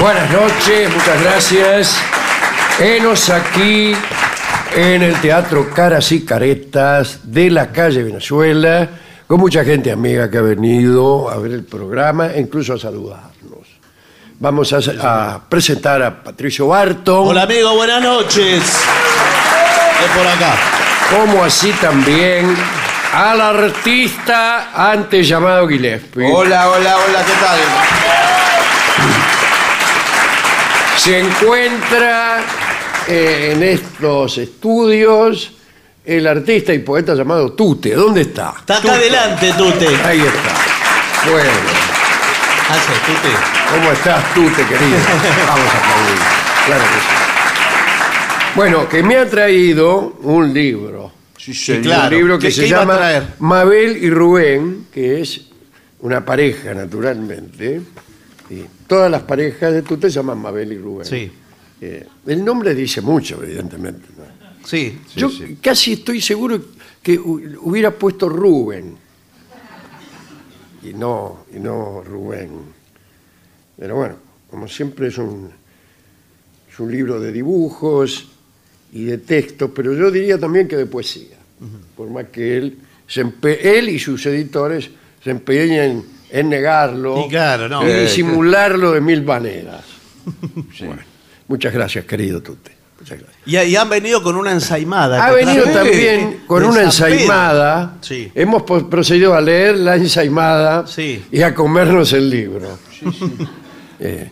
Buenas noches, muchas gracias. Enos aquí en el Teatro Caras y Caretas de la calle Venezuela, con mucha gente amiga que ha venido a ver el programa e incluso a saludarnos. Vamos a, a presentar a Patricio Barton, Hola amigo, buenas noches. Es por acá. como así también al artista antes llamado Gillespie. Hola, hola, hola, ¿qué tal? Se encuentra eh, en estos estudios el artista y poeta llamado Tute. ¿Dónde está? Está acá adelante, Tute. Ahí está. Bueno, Tute. ¿cómo estás, Tute, querido? Vamos a aplaudir. Claro que sí. Bueno, que me ha traído un libro. Sí, Un claro. libro que ¿Qué- se qué iba a llama traer? Mabel y Rubén, que es una pareja, naturalmente. Y todas las parejas de Tute se llaman Mabel y Rubén. Sí. Eh, el nombre dice mucho, evidentemente. ¿no? Sí. Yo casi estoy seguro que hu- hubiera puesto Rubén. Y no, y no Rubén. Pero bueno, como siempre es un, es un libro de dibujos y de textos, pero yo diría también que de poesía. Por más que él, se empe- él y sus editores se empeñen en negarlo Y claro, no. y Eh, disimularlo de mil maneras. Bueno, muchas gracias, querido Tute. Muchas gracias. Y, y han venido con una ensaimada. Ha venido también con De una ensaimada. Sí. Hemos procedido a leer la ensaimada Sí. y a comernos el libro. Eh,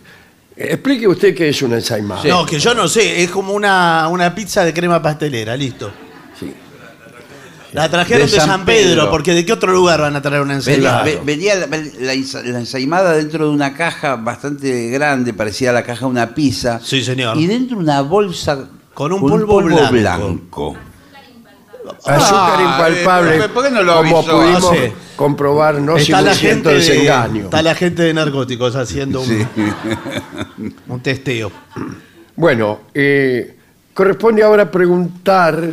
explique usted qué es una ensaimada. No, que yo no sé, es como una, una pizza de crema pastelera, listo. Sí. La trajeron De de, San San Pedro, Pedro. porque ¿de qué otro lugar van a traer una Venía, ensaimada? Claro. ve- venía la, la ensa- la ensaimada dentro de una caja bastante grande, parecía la caja de una pizza. Sí, señor. Y dentro una bolsa Con un polvo blanco. blanco. Azúcar Ah, impalpable. ¿por qué no lo como avisó? pudimos No sé. comprobar, no Está la, gente de, desengaño. está la gente de narcóticos haciendo un testeo. Bueno, eh, corresponde ahora preguntar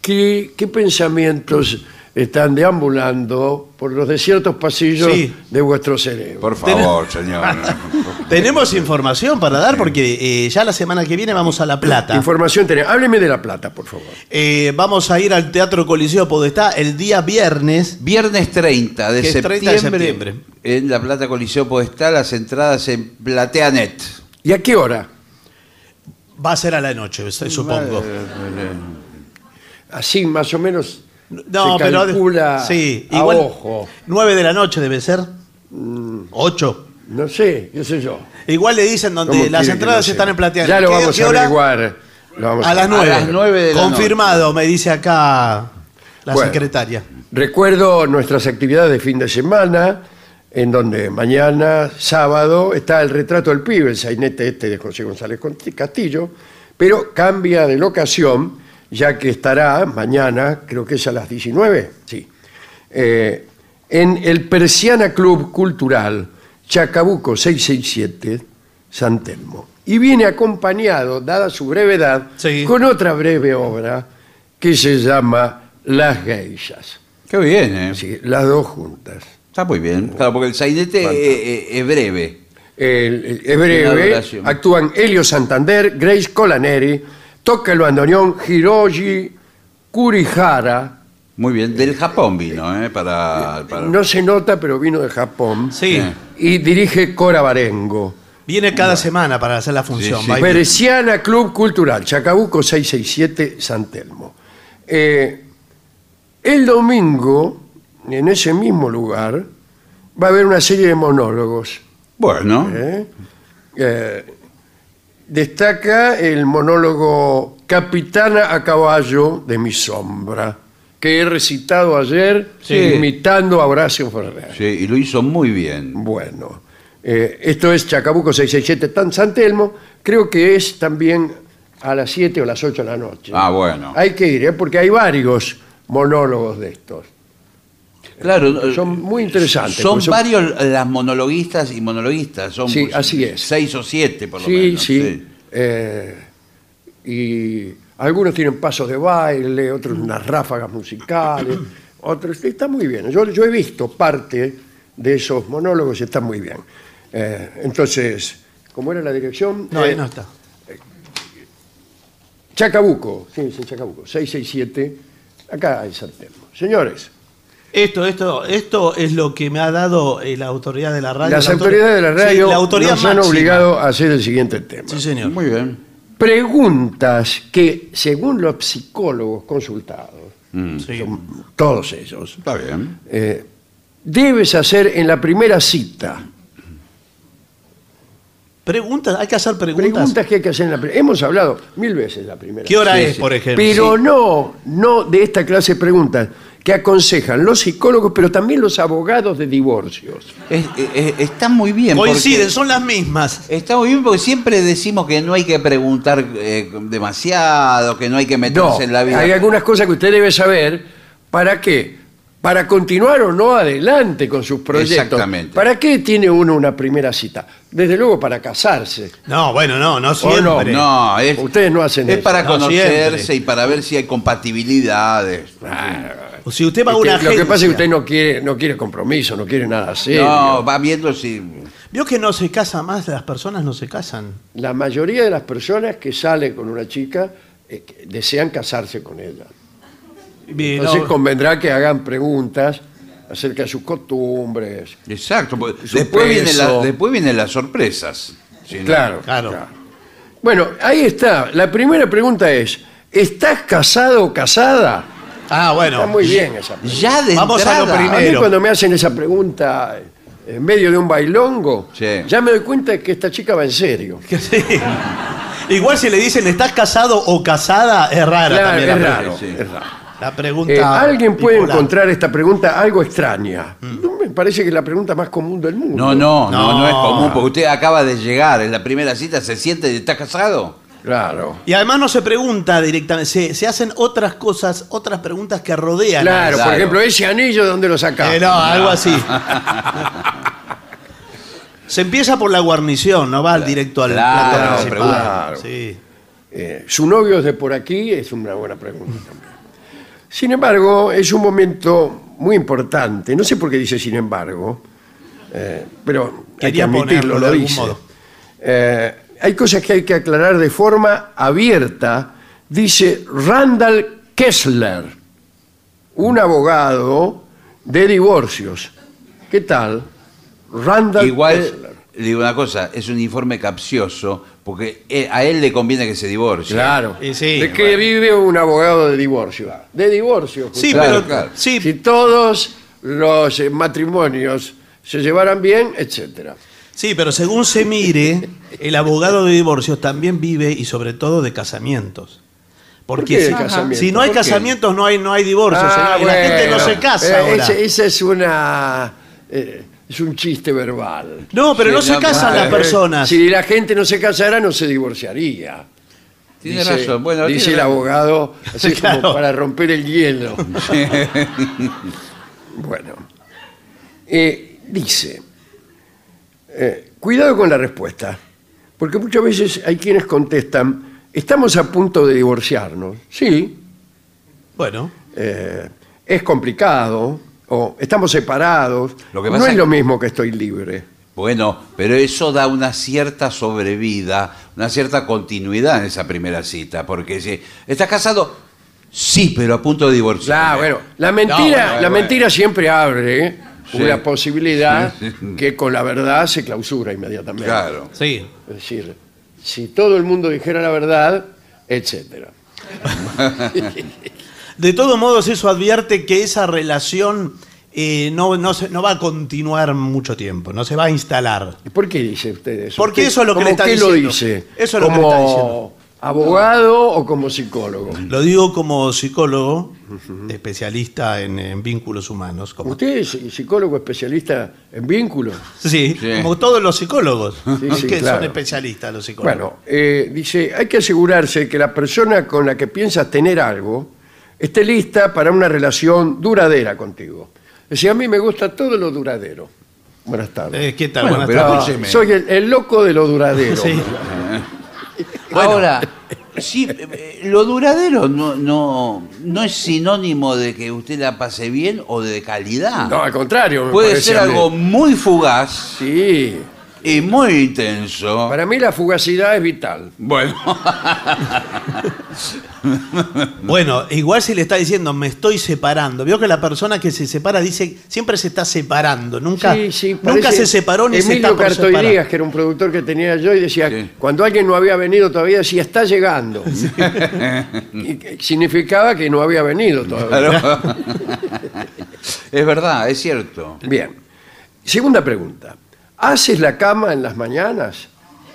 qué, qué pensamientos están deambulando por los desiertos pasillos Sí. de vuestro cerebro. Por favor, señor. Tenemos información para dar porque eh, ya la semana que viene vamos a La Plata. Información tenemos. Hábleme de La Plata, por favor. Eh, vamos a ir al Teatro Coliseo Podestá el día viernes. Viernes 30 de, Que es septiembre, 30 de septiembre. En La Plata Coliseo Podestá, las entradas en PlateaNet. ¿Y a qué hora? Va a ser a la noche, supongo. Así, más o menos, No, se pero calcula sí, a igual ojo. 9 de la noche debe ser. Mm. 8. No sé, qué sé yo. Igual le dicen ¿Cómo donde las entradas sepa? están en plateado. Ya lo ¿Qué- vamos a averiguar. Lo vamos A las 9. las 9 de la Confirmado, me dice acá la Bueno. secretaria. Recuerdo nuestras actividades de fin de semana, en donde mañana, sábado, está el retrato del pibe, el sainete este de José González Castillo, pero cambia de locación, ya que estará mañana, creo que es a las 19, sí, eh, en el Persiana Club Cultural Chacabuco 667, San Telmo. Y viene acompañado, dada su brevedad, Sí. con otra breve obra que se llama Las Geishas. Qué bien, ¿eh? Sí, las dos juntas. Está muy bien. Claro, porque el sainete eh, eh, es breve. El- es breve, actúan Elio Santander, Grace Colaneri, toca el bandoneón Hiroji Kurihara. Muy bien. Del Japón vino, ¿eh? Para, para- No se nota, pero vino de Japón. Sí. Y dirige Cora Barengo. viene cada semana para hacer la función. Sí, sí. Va a ir- Peresiana Club Cultural, Chacabuco 667, San Telmo. Eh, el domingo, en ese mismo lugar, va a haber una serie de monólogos. Bueno. ¿eh? Eh, destaca el monólogo Capitana a caballo de mi sombra, que he recitado ayer Sí. imitando a Horacio Ferrer. Sí, y lo hizo muy bien. Bueno, eh, esto es Chacabuco 667 Tan San Telmo, creo que es también a las 7 o las 8 de la noche. Ah, bueno. Hay que ir, ¿eh? porque hay varios monólogos de estos. Claro. eh, Son muy interesantes. Son varios las monologuistas y monologuistas. Son Sí, pues, así es. Seis o siete, por lo Sí, menos. sí. Eh, y algunos tienen pasos de baile, otros unas ráfagas musicales, otros. Está muy bien. Yo, yo he visto parte de esos monólogos y está muy bien. Eh, entonces, ¿cómo era la dirección? No, Eh, ahí no está. Chacabuco, sí, sí, Chacabuco, 667, acá en San Telmo. Señores, Esto, esto, esto es lo que me ha dado eh, la autoridad de la radio. las la autor- autoridades de la Sí, radio la autoridad nos han obligado a hacer el siguiente tema. Sí, señor. Muy bien. Preguntas que, según los psicólogos consultados, Sí. todos ellos, Está bien. eh, debes hacer en la primera cita. Preguntas, hay que hacer preguntas. Preguntas que hay que hacer en la primera. Hemos hablado mil veces la primera. ¿Qué hora Sí, es, sí. por ejemplo? Pero no, no de esta clase de preguntas que aconsejan los psicólogos, pero también los abogados de divorcios. Es- es- es- está muy bien. Coinciden, son las mismas. Está muy bien porque siempre decimos que no hay que preguntar eh, demasiado, que no hay que No, meterse en la vida. hay algunas cosas que usted debe saber. ¿Para qué? Para continuar o no adelante con sus proyectos. Exactamente. ¿Para qué tiene uno una primera cita? Desde luego para casarse. No, bueno, no, no ¿O siempre. No, es, Ustedes no hacen es eso. para No, conocerse siempre. y para ver si hay compatibilidades. O si usted va a Este, una lo que pasa es que usted no quiere, no quiere compromiso, no quiere nada serio. No, va viendo si. Vio que no se casa más, las personas no se casan. La mayoría de las personas que salen con una chica eh, que desean casarse con ella. Bien, Entonces no, convendrá que hagan preguntas acerca de sus costumbres. Exacto. porque Su Después, viene la- peso. después vienen las sorpresas. Si no- Claro, Claro. Bueno, ahí está. La primera pregunta es, ¿estás casado o casada? Ah, bueno. Está muy bien esa pregunta. Ya de Vamos a lo entrada. A mí primero. cuando me hacen esa pregunta en medio de un bailongo, Sí. ya me doy cuenta de que esta chica va en serio. Sí. Igual si le dicen estás casado o casada, es rara Claro, también es raro, sí. es raro. La pregunta. Eh, Alguien puede bipolar. encontrar esta pregunta algo extraña. No me parece que es la pregunta más común del mundo. No, no, no, no, No. es común, porque usted acaba de llegar en la primera cita, se siente y está casado. Claro. Y además no se pregunta directamente, se, se hacen otras cosas, otras preguntas que rodean. Claro, por Claro. ejemplo, ese anillo, ¿de dónde lo sacaste? Eh, no, algo así. se empieza por la guarnición, no va al directo al Claro, plato principal. Sí. Eh, ¿Su novio es de por aquí? Es una buena pregunta también. Sin embargo, es un momento muy importante. No sé por qué dice sin embargo, eh, pero hay que Quería admitirlo, lo dice. modo. Eh, hay cosas que hay que aclarar de forma abierta, dice Randall Kessler, un abogado de divorcios. ¿Qué tal? Randall Igual, Kessler. le digo una cosa, es un informe capcioso, porque eh, a él le conviene que se divorcie. Claro. Y sí, ¿De qué vive un abogado de divorcio? De divorcio. Sí, Claro, pero claro. sí, Si todos los eh, matrimonios se llevaran bien, etcétera. sí, pero según se mire, el abogado de divorcios también vive y sobre todo de casamientos. ¿Por Porque qué de si, casamientos? si no hay ¿Por casamientos, no hay, no hay divorcios. Ah, la gente no se casa Eh, ahora. esa es una eh, es un chiste verbal. No, pero no se casan las personas. Si la gente no se casara, no se divorciaría. Tiene dice, razón. Bueno, dice tiene el razón. abogado, así Claro. como para romper el hielo. bueno, Eh, dice, eh, cuidado con la respuesta, porque muchas veces hay quienes contestan, estamos a punto de divorciarnos. Sí, Bueno, eh, es complicado, o estamos separados. Lo que no es es- lo mismo que estoy libre. Bueno, pero eso da una cierta sobrevida, una cierta continuidad en esa primera cita, porque si estás casado, sí, pero a punto de divorciar. Claro, bueno, la mentira, bueno, la bueno. mentira siempre abre. Sí. una posibilidad Sí, sí. que con la verdad se clausura inmediatamente. Claro. sí. Es decir, si todo el mundo dijera la verdad, etcétera. De todos modos, eso advierte que esa relación eh, no, no, se- no va a continuar mucho tiempo, no se va a instalar. ¿Y ¿Por qué dice usted eso? Porque ¿Usted eso es lo que le cómo está qué lo diciendo. dice? Eso es lo que ¿Como le está diciendo. abogado o como psicólogo? Lo digo como psicólogo, especialista en, en vínculos humanos. Como, ¿Usted es psicólogo especialista en vínculos? sí, Sí. como todos los psicólogos, Sí, sí, que claro. son especialistas los psicólogos. Bueno, eh, dice, hay que asegurarse que la persona con la que piensas tener algo esté lista para una relación duradera contigo. Decía, a mí me gusta todo lo duradero. Buenas tardes. Eh, ¿Qué tal? Bueno, Buenas pero tardes. escúcheme. soy el, el loco de lo duradero. Sí. Ahora, sí, eh, lo duradero no, no, no es sinónimo de que usted la pase bien o de calidad. No, al contrario. me Puede parece ser a mí. algo muy fugaz Sí. y muy intenso. Para mí la fugacidad es vital. Bueno, Bueno, igual si le está diciendo me estoy separando. Veo que la persona que se separa dice siempre se está separando. Nunca, Sí, sí, nunca parece se separó ni se Emilio está por Cartoy separar. Díaz, que era un productor que tenía yo, y decía, Sí. cuando alguien no había venido todavía, decía, está llegando. y que significaba que no había venido todavía. claro. es verdad, es cierto. Bien. Segunda pregunta. ¿Haces la cama en las mañanas?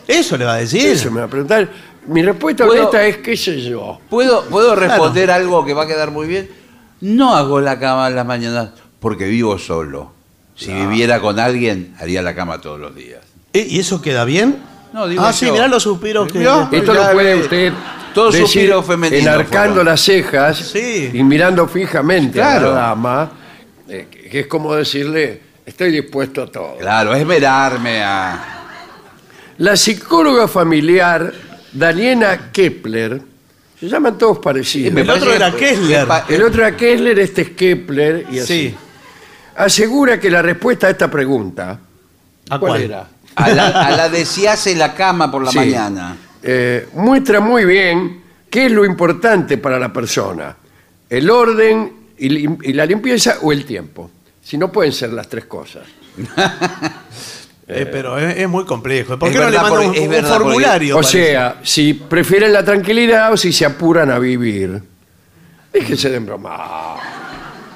Eso le va a decir. Eso me va a preguntar. Mi respuesta ¿Puedo- honesta es, qué sé yo. ¿Puedo, ¿Puedo responder algo que va a quedar muy bien? No hago la cama en las mañanas porque vivo solo. Si viviera con alguien, haría la cama todos los días. Eh, ¿Y eso queda bien? No, digo ah, sí, yo. mirá los suspiros que... ¿Vio? Esto ya lo puede usted todo decir suspiro femenino enarcando fueron. las cejas Sí. y mirando fijamente a Claro. la dama, eh, que es como decirle, estoy dispuesto a todo. Claro, es verarme a... La psicóloga familiar Daniela Kepler, se llaman todos parecidos. El otro era Kessler. El otro era Kessler, este es Kepler y así. Sí. Asegura que la respuesta a esta pregunta, ¿A ¿cuál cuál? era? A la, a la de si hace la cama por la Sí. mañana. Eh, muestra muy bien qué es lo importante para la persona, el orden y, lim- y la limpieza o el tiempo. Si no pueden ser las tres cosas. Eh, pero es, es muy complejo. ¿Por Es qué no le verdad, mandan un, porque- es un verdad, porque- formulario? O parece? sea, si prefieren la tranquilidad o si se apuran a vivir. Déjense de embromar.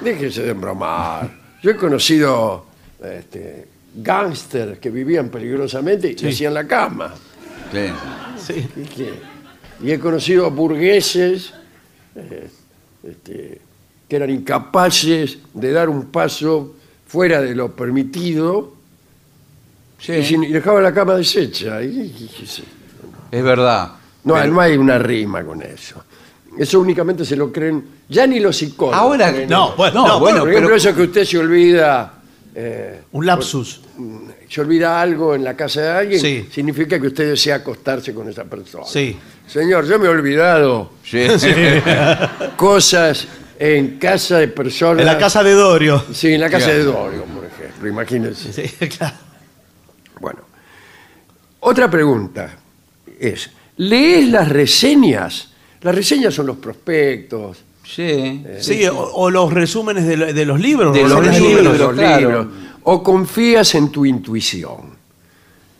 Déjense de embromar. Yo he conocido este, gángsters que vivían peligrosamente y hacían la cama. Sí. Sí. ¿Y qué? Y he conocido burgueses eh, este, que eran incapaces de dar un paso fuera de lo permitido Sí, y, sin- y dejaban la cama deshecha. Y- y- y- sí. es verdad. No, Pero- no hay una rima con eso. Eso únicamente se lo creen, ya ni los psicólogos. Ahora- creen No, bueno, no, bueno, Por ejemplo, pero- eso que usted se olvida, eh, Un lapsus. se olvida algo en la casa de alguien, Sí. significa que usted desea acostarse con esa persona. Sí. Señor, yo me he olvidado Sí. cosas en casa de personas. En la casa de Dorio. Sí, en la casa Claro. de Dorio, por ejemplo. Imagínense. Sí, claro. Bueno. Otra pregunta es: ¿lees las reseñas? Las reseñas son los prospectos. Sí. Sí, o, o los resúmenes de, lo- de los libros. De los reseñas libros, los claro. libros. ¿O confías en tu intuición?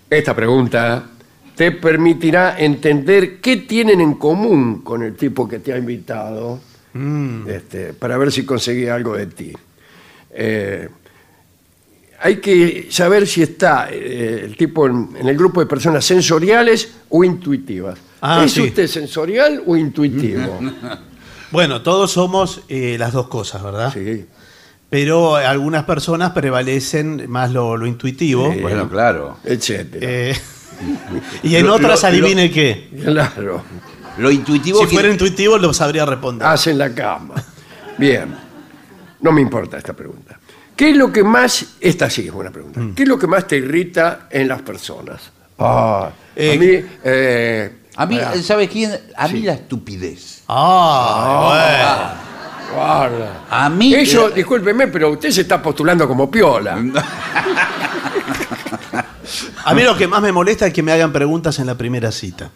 Esta pregunta te permitirá entender qué tienen en común con el tipo que te ha invitado este, para ver si conseguí algo de ti. Eh, hay que saber si está eh, el tipo en, en el grupo de personas sensoriales o intuitivas. Ah, ¿Es sí. usted sensorial o intuitivo? Bueno, todos somos eh, las dos cosas, ¿verdad? sí. Pero algunas personas prevalecen más lo, lo intuitivo. Bueno, claro. Etcétera. eh, y en Lo- otras, lo- adivine qué. Claro. Lo intuitivo Si que- fuera intuitivo, lo sabría responder. Hacen la cama. Bien. No me importa esta pregunta. ¿Qué es lo que más. Esta sí es buena pregunta. Mm. ¿Qué es lo que más te irrita en las personas? Ah, Eh, a mí. eh, A mí, pará, ¿sabes quién? A mí la estupidez. Ah, guarda. A mí. Eso, eh, discúlpeme, pero usted se está postulando como piola. A mí lo que más me molesta es que me hagan preguntas en la primera cita.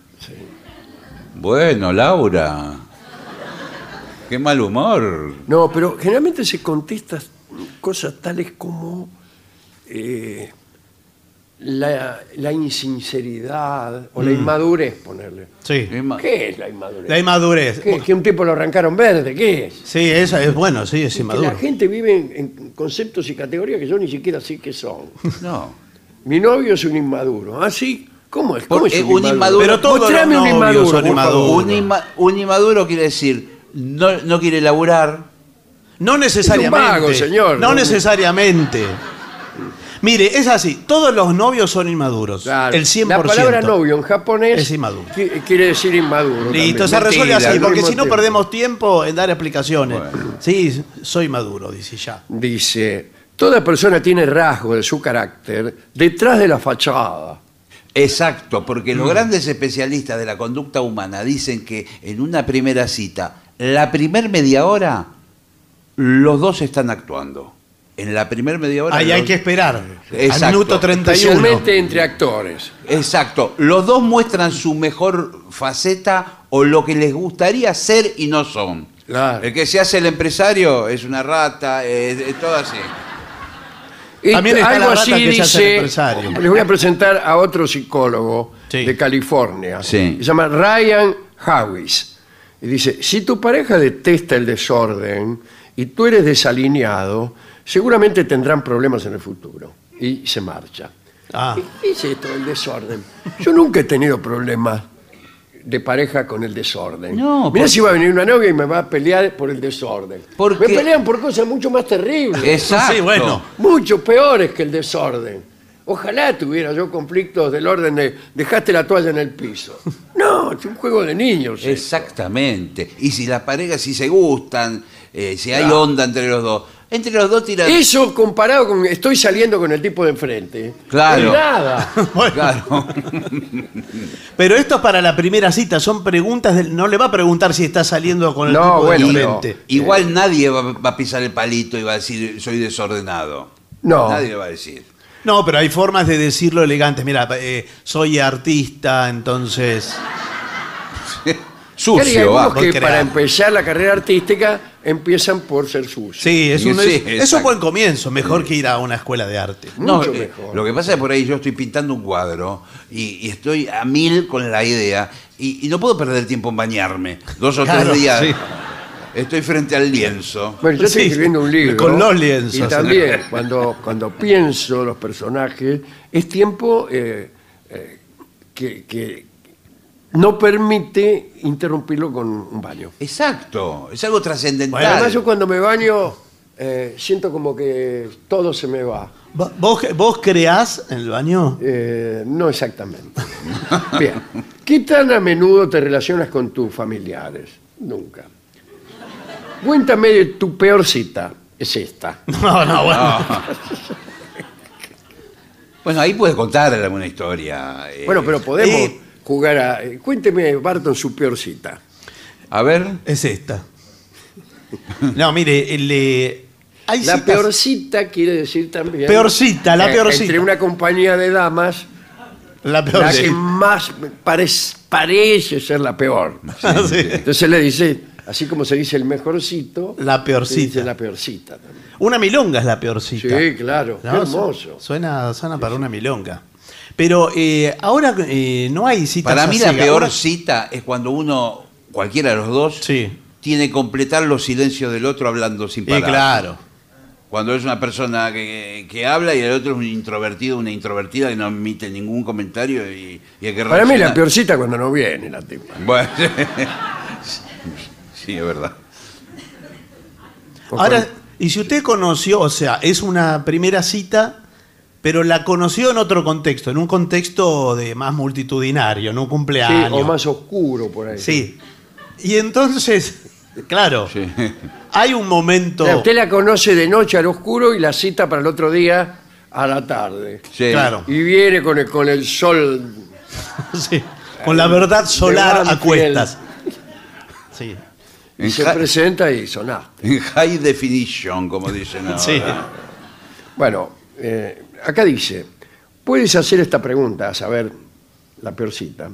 Bueno, Laura. Qué mal humor. No, pero generalmente se contestan cosas tales como eh, la, la insinceridad o Mm. la inmadurez, ponerle. Sí. Qué ma- ¿Qué es la inmadurez? La inmadurez. ¿Qué? ¿Que un tipo lo arrancaron verde? ¿Qué es? Sí, eso es bueno, sí, es Que inmaduro. la gente vive en, en conceptos y categorías que yo ni siquiera sé qué son. No. Mi novio es un inmaduro. ¿Ah, sí? ¿Cómo es? ¿Cómo es un inmaduro- Pero todos los un novios inmaduro, son por favor. inmaduros. Un, inma- un inmaduro quiere decir, no, no quiere laburar. No necesariamente. vago, señor. No No- necesariamente. Mire, es así. Todos los novios son inmaduros. Claro. El 100%. La palabra novio en japonés Es inmaduro. qui- quiere decir inmaduro. Listo, también. se resuelve Mentira, así, porque si no perdemos tiempo en dar explicaciones. Bueno. Sí, soy maduro, dice ya. Dice, toda persona tiene rasgos de su carácter detrás de la fachada. Exacto, porque los grandes especialistas de la conducta humana dicen que en una primera cita, la primer media hora, los dos están actuando. En la primer media hora. Ahí hay los- que esperar. Exacto. Al minuto 31. Especialmente entre actores. Exacto. Los dos muestran su mejor faceta o lo que les gustaría ser y no son. Claro. El que se hace el empresario es una rata, es, es todo así. Y También está algo la rata así que se hace dice, empresario. les voy a presentar a otro psicólogo Sí. de California. Sí. Se llama Ryan Hawis. Y dice, si tu pareja detesta el desorden y tú eres desalineado, seguramente tendrán problemas en el futuro. Y se marcha. Ah. ¿Qué es esto del desorden? Yo nunca he tenido problemas de pareja con el desorden. No, Mirá por- si va a venir una novia y me va a pelear por el desorden. Porque- Me pelean por cosas mucho más terribles. Exacto. Sí, bueno. Mucho peores que el desorden. Ojalá tuviera yo conflictos del orden de dejaste la toalla en el piso. No, es un juego de niños. esto. Exactamente. Y si las parejas si se gustan, eh, si hay Claro. onda entre los dos, entre los dos tiran. Eso comparado con estoy saliendo con el tipo de enfrente. Claro. no nada. Bueno, Claro. pero esto es para la primera cita, son preguntas, del- no le va a preguntar si está saliendo con el No, tipo bueno, de enfrente. Igual nadie va, va a pisar el palito y va a decir soy desordenado. No. Nadie le va a decir. No, pero hay formas de decirlo elegantes. Mira, eh, soy artista, entonces... Sucio, va. Que para empezar la carrera artística empiezan por ser sucios. Sí, es un, Sí, es- es un exacto. buen comienzo, mejor que ir a una escuela de arte. No, Mucho eh, mejor. lo que pasa es que por ahí yo estoy pintando un cuadro y, y estoy a mil con la idea y, y no puedo perder tiempo en bañarme. Dos o Claro, tres días sí. estoy frente al lienzo. Bueno, yo estoy Sí, escribiendo un libro. con los lienzos. Y también, cuando, cuando pienso los personajes, es tiempo eh, eh, que, que no permite interrumpirlo con un baño. Exacto, es algo trascendental. Bueno, Además, yo cuando me baño, eh, siento como que todo se me va. ¿Vo- ¿Vos, vos creás en el baño? Eh, no exactamente. Bien. ¿Qué tan a menudo te relacionas con tus familiares? Nunca. Cuéntame de tu peor cita. Es esta. No, no, bueno. Bueno, ahí puedes contar alguna historia. eh. Bueno, pero podemos Eh. Jugar a... eh, Cuénteme, Barton, su peor cita. A ver, Es esta. No, mire, eh, hay La citas- peorcita quiere decir también. Peorcita, la eh, peorcita. Entre una compañía de damas, La la peorcita. que más parece, parece ser la peor. Sí. Entonces le dice, así como se dice el mejorcito, La se dice la peorcita también. Una milonga es la peorcita. Sí, claro, qué ¿No? hermoso. Suena, suena para una milonga. Pero eh, ahora eh, no hay citas Para mí la peor Ahora- cita es cuando uno, cualquiera de los dos, Sí. tiene que completar los silencios del otro hablando sin Eh, parar. claro. Cuando es una persona que, que habla y el otro es un introvertido, una introvertida que no emite ningún comentario y, y hay que Para mí la reaccionar. peorcita cuando no viene la tipa. Bueno, sí, es verdad. O Ahora, y si usted conoció, o sea, es una primera cita, pero la conoció en otro contexto, en un contexto de más multitudinario, en un sí, cumpleaños. o más oscuro por ahí. Sí. Y entonces, claro, Sí. hay un momento. O sea, usted la conoce de noche al oscuro y la cita para el otro día a la tarde. Sí. Claro. Y viene con el, con el sol. Sí, con la verdad solar a cuestas. Sí. Y En se presenta y sonaste. En high definition, como dicen ahora. Sí. Bueno, eh, acá dice, puedes hacer esta pregunta, a saber, la peor cita.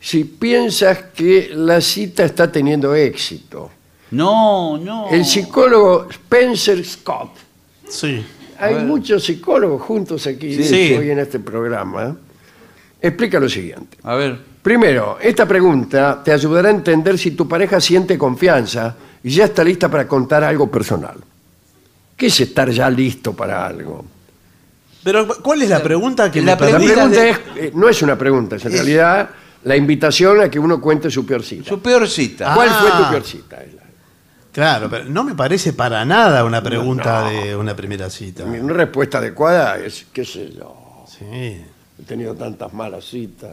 Si piensas que la cita está teniendo éxito. No, no. El psicólogo Spencer Scott, Sí. hay muchos psicólogos juntos aquí Sí. hoy en este programa, explica lo siguiente. A ver. Primero, esta pregunta te ayudará a entender si tu pareja siente confianza y ya está lista para contar algo personal. ¿Qué es estar ya listo para algo? Pero, ¿cuál es la pregunta que la me La perdí? pregunta es, eh, no es una pregunta, es en Es- realidad la invitación a que uno cuente su peor cita. Su peor cita. Ah. ¿Cuál fue tu peor cita? Claro, pero no me parece para nada una pregunta de una primera cita. Una respuesta adecuada es, qué sé yo, Sí. he tenido tantas malas citas.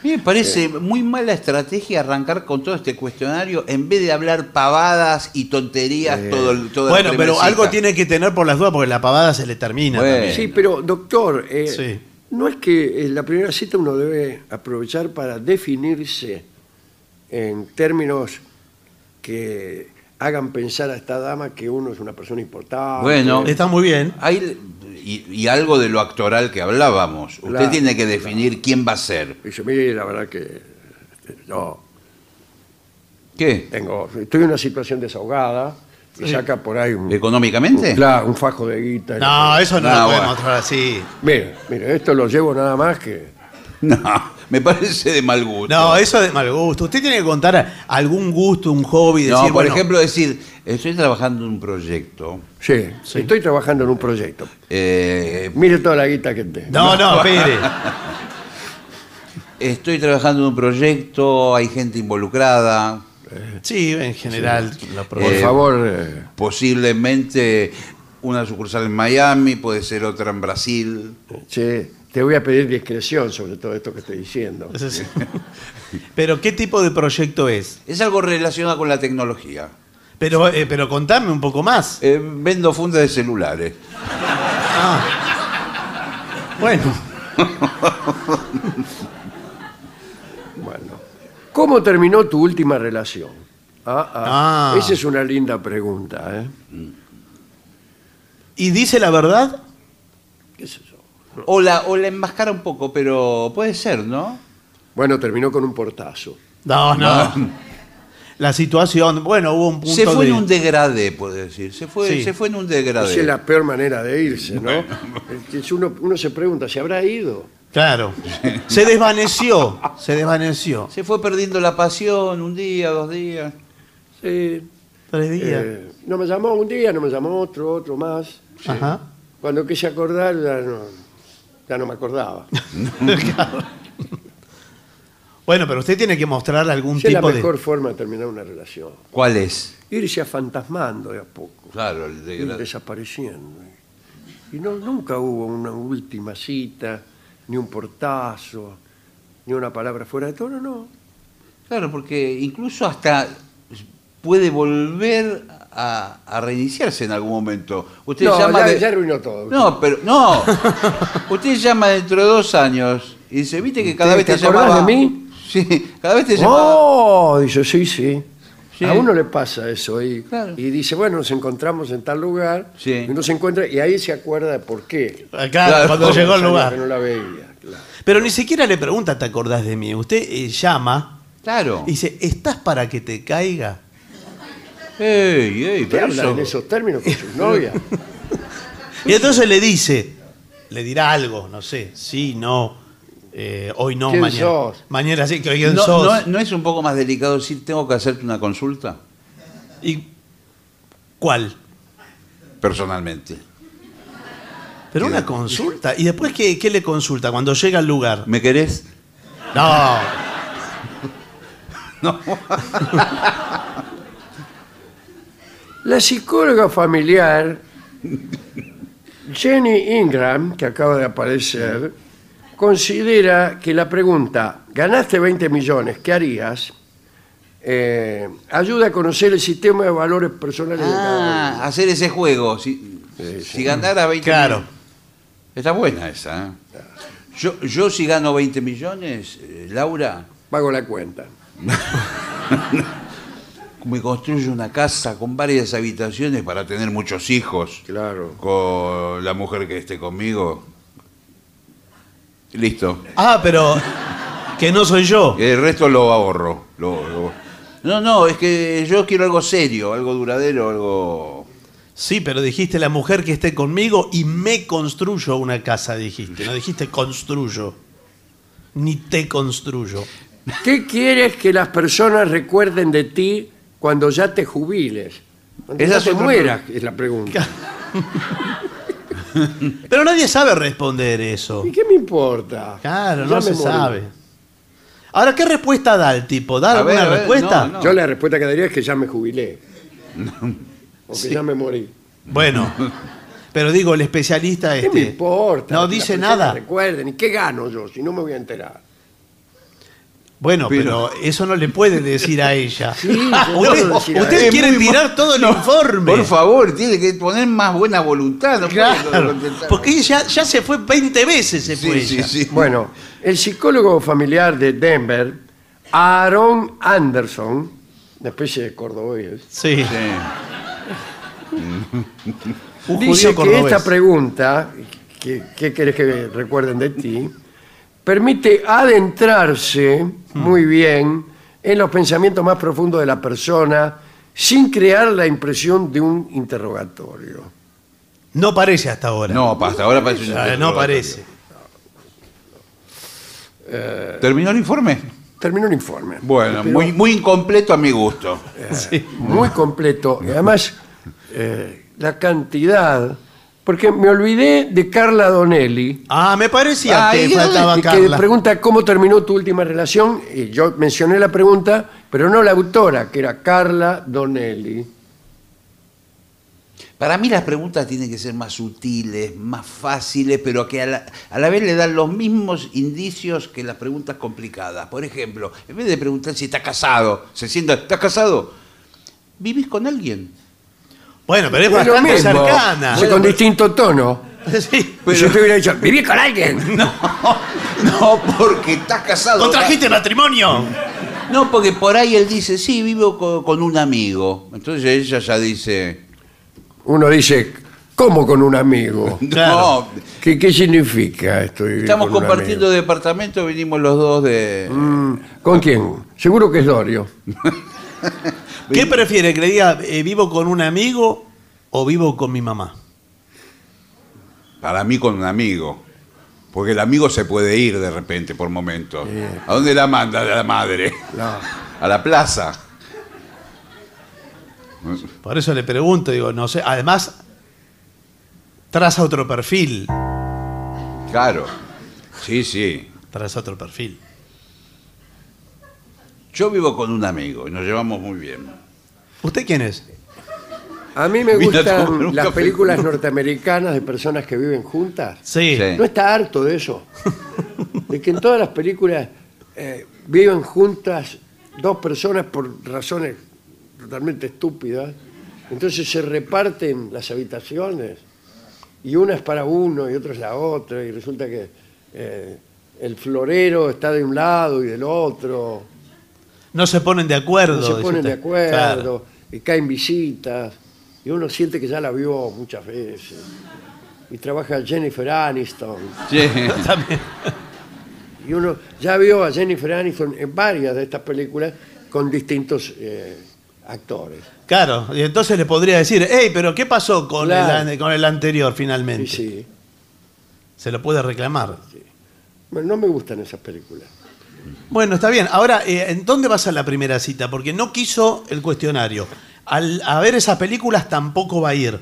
A mí me parece muy mala estrategia arrancar con todo este cuestionario en vez de hablar pavadas y tonterías todo el, toda la Bueno, pero algo tiene que tener por las dudas porque la pavada se le termina. Bueno. también. Sí, pero doctor, eh, Sí. no es que en la primera cita uno debe aprovechar para definirse en términos que hagan pensar a esta dama que uno es una persona importante. Bueno. Está muy bien. Hay, y, y algo de lo actoral que hablábamos. Usted Claro, tiene que definir quién va a ser. Dice, mire, la verdad que este, yo ¿Qué? tengo, estoy en una situación desahogada y saca por ahí un, ¿Económicamente? claro, un fajo de guita. No, eso no, No, lo bueno. podemos mostrar así. Mire, mire, esto lo llevo nada más que... No, me parece de mal gusto. No, eso es de mal gusto. Usted tiene que contar algún gusto, un hobby, No, decir, por bueno, ejemplo, decir, estoy trabajando en un proyecto. Sí, estoy trabajando en un proyecto. eh, Mire toda la guita que tengo. No, no, espere. estoy trabajando en un proyecto, hay gente involucrada. Sí, en general. Por Eh, favor, eh, Posiblemente una sucursal en Miami, puede ser otra en Brasil. che, te voy a pedir discreción sobre todo esto que estoy diciendo. Eso sí. Pero, ¿qué tipo de proyecto es? Es algo relacionado con la tecnología. Pero, eh, pero contame un poco más. Eh, vendo fundas de celulares. Bueno, Bueno, ¿cómo terminó tu última relación? Ah, ah, Ah. Esa es una linda pregunta, ¿eh? ¿y dice la verdad? ¿Qué es eso? O la, o la enmascara un poco, pero puede ser, ¿no? Bueno, terminó con un portazo. No, no. La situación, bueno, hubo un punto Se fue de... en un degradé, puede decir. Se fue, Sí. se fue en un Esa degradé. es la peor manera de irse, ¿no? Es uno, uno se pregunta, ¿se habrá ido? Claro. Se desvaneció, se desvaneció. Se fue perdiendo la pasión un día, dos días. Sí. Tres días. Eh, no me llamó un día, no me llamó otro, otro más. Ajá. Cuando quise acordar, ya no, ya no me acordaba. Bueno, pero usted tiene que mostrarle algún Esa es la mejor de... forma de terminar una relación. ¿Cuál es? Irse afantasmando de a poco. Claro, el ir degradé. desapareciendo. Y no, nunca hubo una última cita, ni un portazo, ni una palabra fuera de tono, no. Claro, porque incluso hasta puede volver a, a reiniciarse en algún momento. Usted No, llama ya, de- ya arruinó todo. No, pero no. Usted llama dentro de dos años y dice, ¿viste que cada ¿Te- vez te, te acordás llamaba? de mí? Sí, cada vez te llamaba. Oh, dice, sí, sí. Sí. A uno le pasa eso y, Claro. y dice, bueno, nos encontramos en tal lugar, Sí. y uno se encuentra y ahí se acuerda de por qué. Claro, Claro. cuando llegó al lugar. no la veía, claro. Pero ni siquiera le pregunta, ¿te acordás de mí? Usted eh, llama Claro. y dice, ¿estás para que te caiga? Ey, ey, ¿Qué pero habla eso- en esos términos con su novia? Y entonces le dice, le dirá algo, no sé, sí, no, eh, hoy no, ¿Quién mañana. sos? Mañana sí, que hoy no, sos. no- ¿no es un poco más delicado decir, tengo que hacerte una consulta? ¿Y cuál? Personalmente. Pero una consulta. ¿Y después qué, qué le consulta cuando llega al lugar? ¿Me querés? No. La psicóloga familiar Jenny Ingram, que acaba de aparecer, considera que la pregunta, ¿ganaste 20 millones? ¿Qué harías? Eh, ayuda a conocer el sistema de valores personales de cada Ah, uno. hacer ese juego. Si, si ganara 20 Claro. millones. Está buena esa. ¿eh? Yo, yo si gano 20 millones, eh, Laura, Pago la cuenta. me construyo una casa con varias habitaciones para tener muchos hijos. Claro. Con la mujer que esté conmigo. Listo. Ah, pero que no soy yo. El resto lo ahorro. lo- lo- No, no, es que yo quiero algo serio, algo duradero, algo... Sí, pero dijiste la mujer que esté conmigo y me construyo una casa, dijiste. No dijiste construyo. Ni te construyo. ¿Qué quieres que las personas recuerden de ti cuando ya te jubiles? Cuando Esa ya es te otra mueras, es la pregunta. Pero nadie sabe responder eso. ¿Y qué me importa? Claro, Ya no se morí. sabe. Ahora, ¿qué respuesta da el tipo? ¿Da A alguna ver, a ver, respuesta? no, no. Yo la respuesta que daría es que ya me jubilé. O que ya me morí. Bueno, pero digo, el especialista ¿Qué este. me importa? No dice las personas nada. Recuerden, ¿y qué gano yo si no me voy a enterar? Bueno, Pero- pero eso no le puede decir a ella. Sí, usted decir a usted ella. quiere tirar todo el informe. Por favor, tiene que poner más buena voluntad. No Claro, porque ya, ya se fue 20 veces, se fue Sí, ella. Bueno, el psicólogo familiar de Denver, Aaron Anderson, una especie de cordobés, Sí. Sí. Dice que cordobés. esta pregunta, que- ¿qué querés que recuerden de ti? Permite adentrarse muy bien en los pensamientos más profundos de la persona sin crear la impresión de un interrogatorio. No parece hasta ahora. No, hasta ahora parece un Ah, no interrogatorio. parece. ¿Terminó el informe? Terminó el informe. Bueno, Pero muy, muy incompleto a mi gusto. muy completo. Y además, eh, la cantidad... Porque me olvidé de Carla Donelli, Ah, me parecía Ah, que faltaba que Carla. pregunta cómo terminó tu última relación. Y yo mencioné la pregunta, pero no la autora, que era Carla Donelli. Para mí las preguntas tienen que ser más sutiles, más fáciles, pero que a la, a la vez le dan los mismos indicios que las preguntas complicadas. Por ejemplo, en vez de preguntar si está casado, se sienta, ¿estás casado? ¿Vivís con alguien? Bueno, pero es lo bastante mismo, cercana. sí, con distinto tono. Sí. Pero si yo te hubiera dicho, viví con alguien. No, no, porque estás casado. ¿Contrajiste matrimonio? No, porque por ahí él dice, sí, vivo co- con, un amigo. Entonces ella ya dice, Uno dice, ¿cómo con un amigo? Claro. no, ¿Qué, qué significa esto? vivir estamos con un compartiendo amigo? departamento, venimos los dos de... Mm, ¿Con quién? Seguro que es Dorio. ¿Qué prefiere? ¿Que le diga eh, vivo con un amigo o vivo con mi mamá? Para mí con un amigo. Porque el amigo se puede ir de repente por momentos. ¿A dónde la manda la madre? No. A la plaza. Por eso le pregunto, digo, no sé. Además, traza otro perfil. Claro. Sí, sí. Traza otro perfil. Yo vivo con un amigo y nos llevamos muy bien. ¿Usted quién es? A mí me gustan las café. películas norteamericanas de personas que viven juntas. Sí. Sí. ¿No está harto de eso? De que en todas las películas eh, viven juntas dos personas por razones totalmente estúpidas. Entonces se reparten las habitaciones y una es para uno y otra es la otra y resulta que eh, el florero está de un lado y del otro. No se ponen de acuerdo. no se ponen de. Claro. acuerdo, y caen visitas, y uno siente que ya la vio muchas veces. Y trabaja Jennifer Aniston. Sí. También. Y uno ya vio a Jennifer Aniston en varias de estas películas con distintos eh, actores. Claro, y entonces le podría decir, hey, pero ¿qué pasó con, Claro. el, con el anterior Sí, finalmente? sí. Se lo puede reclamar. Bueno, no me gustan esas películas. Bueno, está bien. Ahora, eh, ¿en dónde vas a la primera cita? Porque no quiso el cuestionario. Al a ver esas películas tampoco va a ir.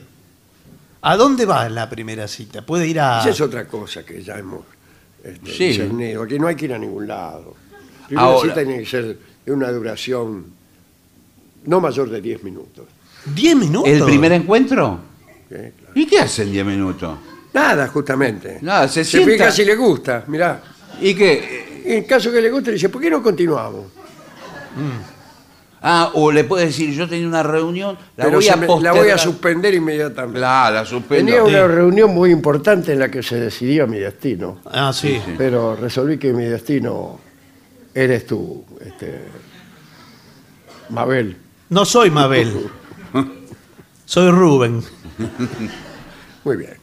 ¿A dónde va la primera cita? Puede ir a... Esa es otra cosa que ya hemos este, Sí. discernido, que no hay que ir a ningún lado. La primera Ahora. cita tiene que ser de una duración no mayor de 10 minutos. ¿10 minutos? ¿El primer encuentro? ¿eh? Claro. ¿Y qué hacen 10 minutos? Nada, justamente. Nada, se se sienta- fija si le gusta, mirá. ¿Y qué? En caso que le guste, le dice, ¿por qué no continuamos? Ah, o le puede decir, yo tenía una reunión, la Pero voy se a me- la voy a postergar. suspender inmediatamente. La, la suspendo. Tenía una reunión muy importante en la que se decidía mi destino, Ah, sí. Sí, pero resolví que mi destino eres tú, este, Mabel. No soy Mabel. soy Rubén. Muy bien.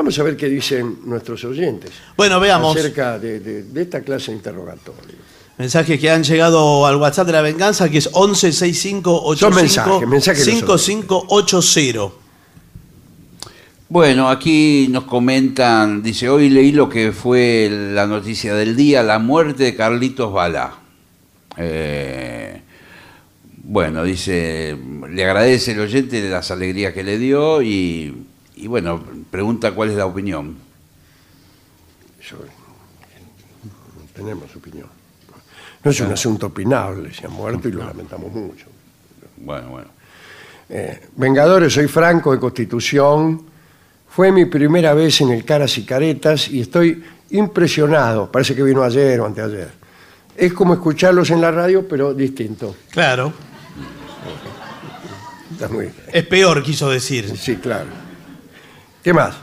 Vamos a ver qué dicen nuestros oyentes Bueno, veamos. acerca de, de- de esta clase de interrogatorio. Mensajes que han llegado al WhatsApp de la venganza, que es 116585 Son mensajes, mensajes de los 5580. Bueno, aquí nos comentan, dice, hoy leí lo que fue la noticia del día, la muerte de Carlitos Balá. Eh, bueno, dice, le agradece el oyente de las alegrías que le dio y, y bueno, pregunta cuál es la opinión. Eso, no tenemos opinión. No es un asunto opinable, se ha muerto y lo lamentamos mucho. Bueno, bueno. Eh, Vengadores, soy Franco de Constitución. Fue mi primera vez en el Caras y Caretas y estoy impresionado. Parece que vino ayer o anteayer. Es como escucharlos en la radio, pero distinto. Claro. Está muy bien. Es peor, quiso decir. Sí, claro. ¿Qué más?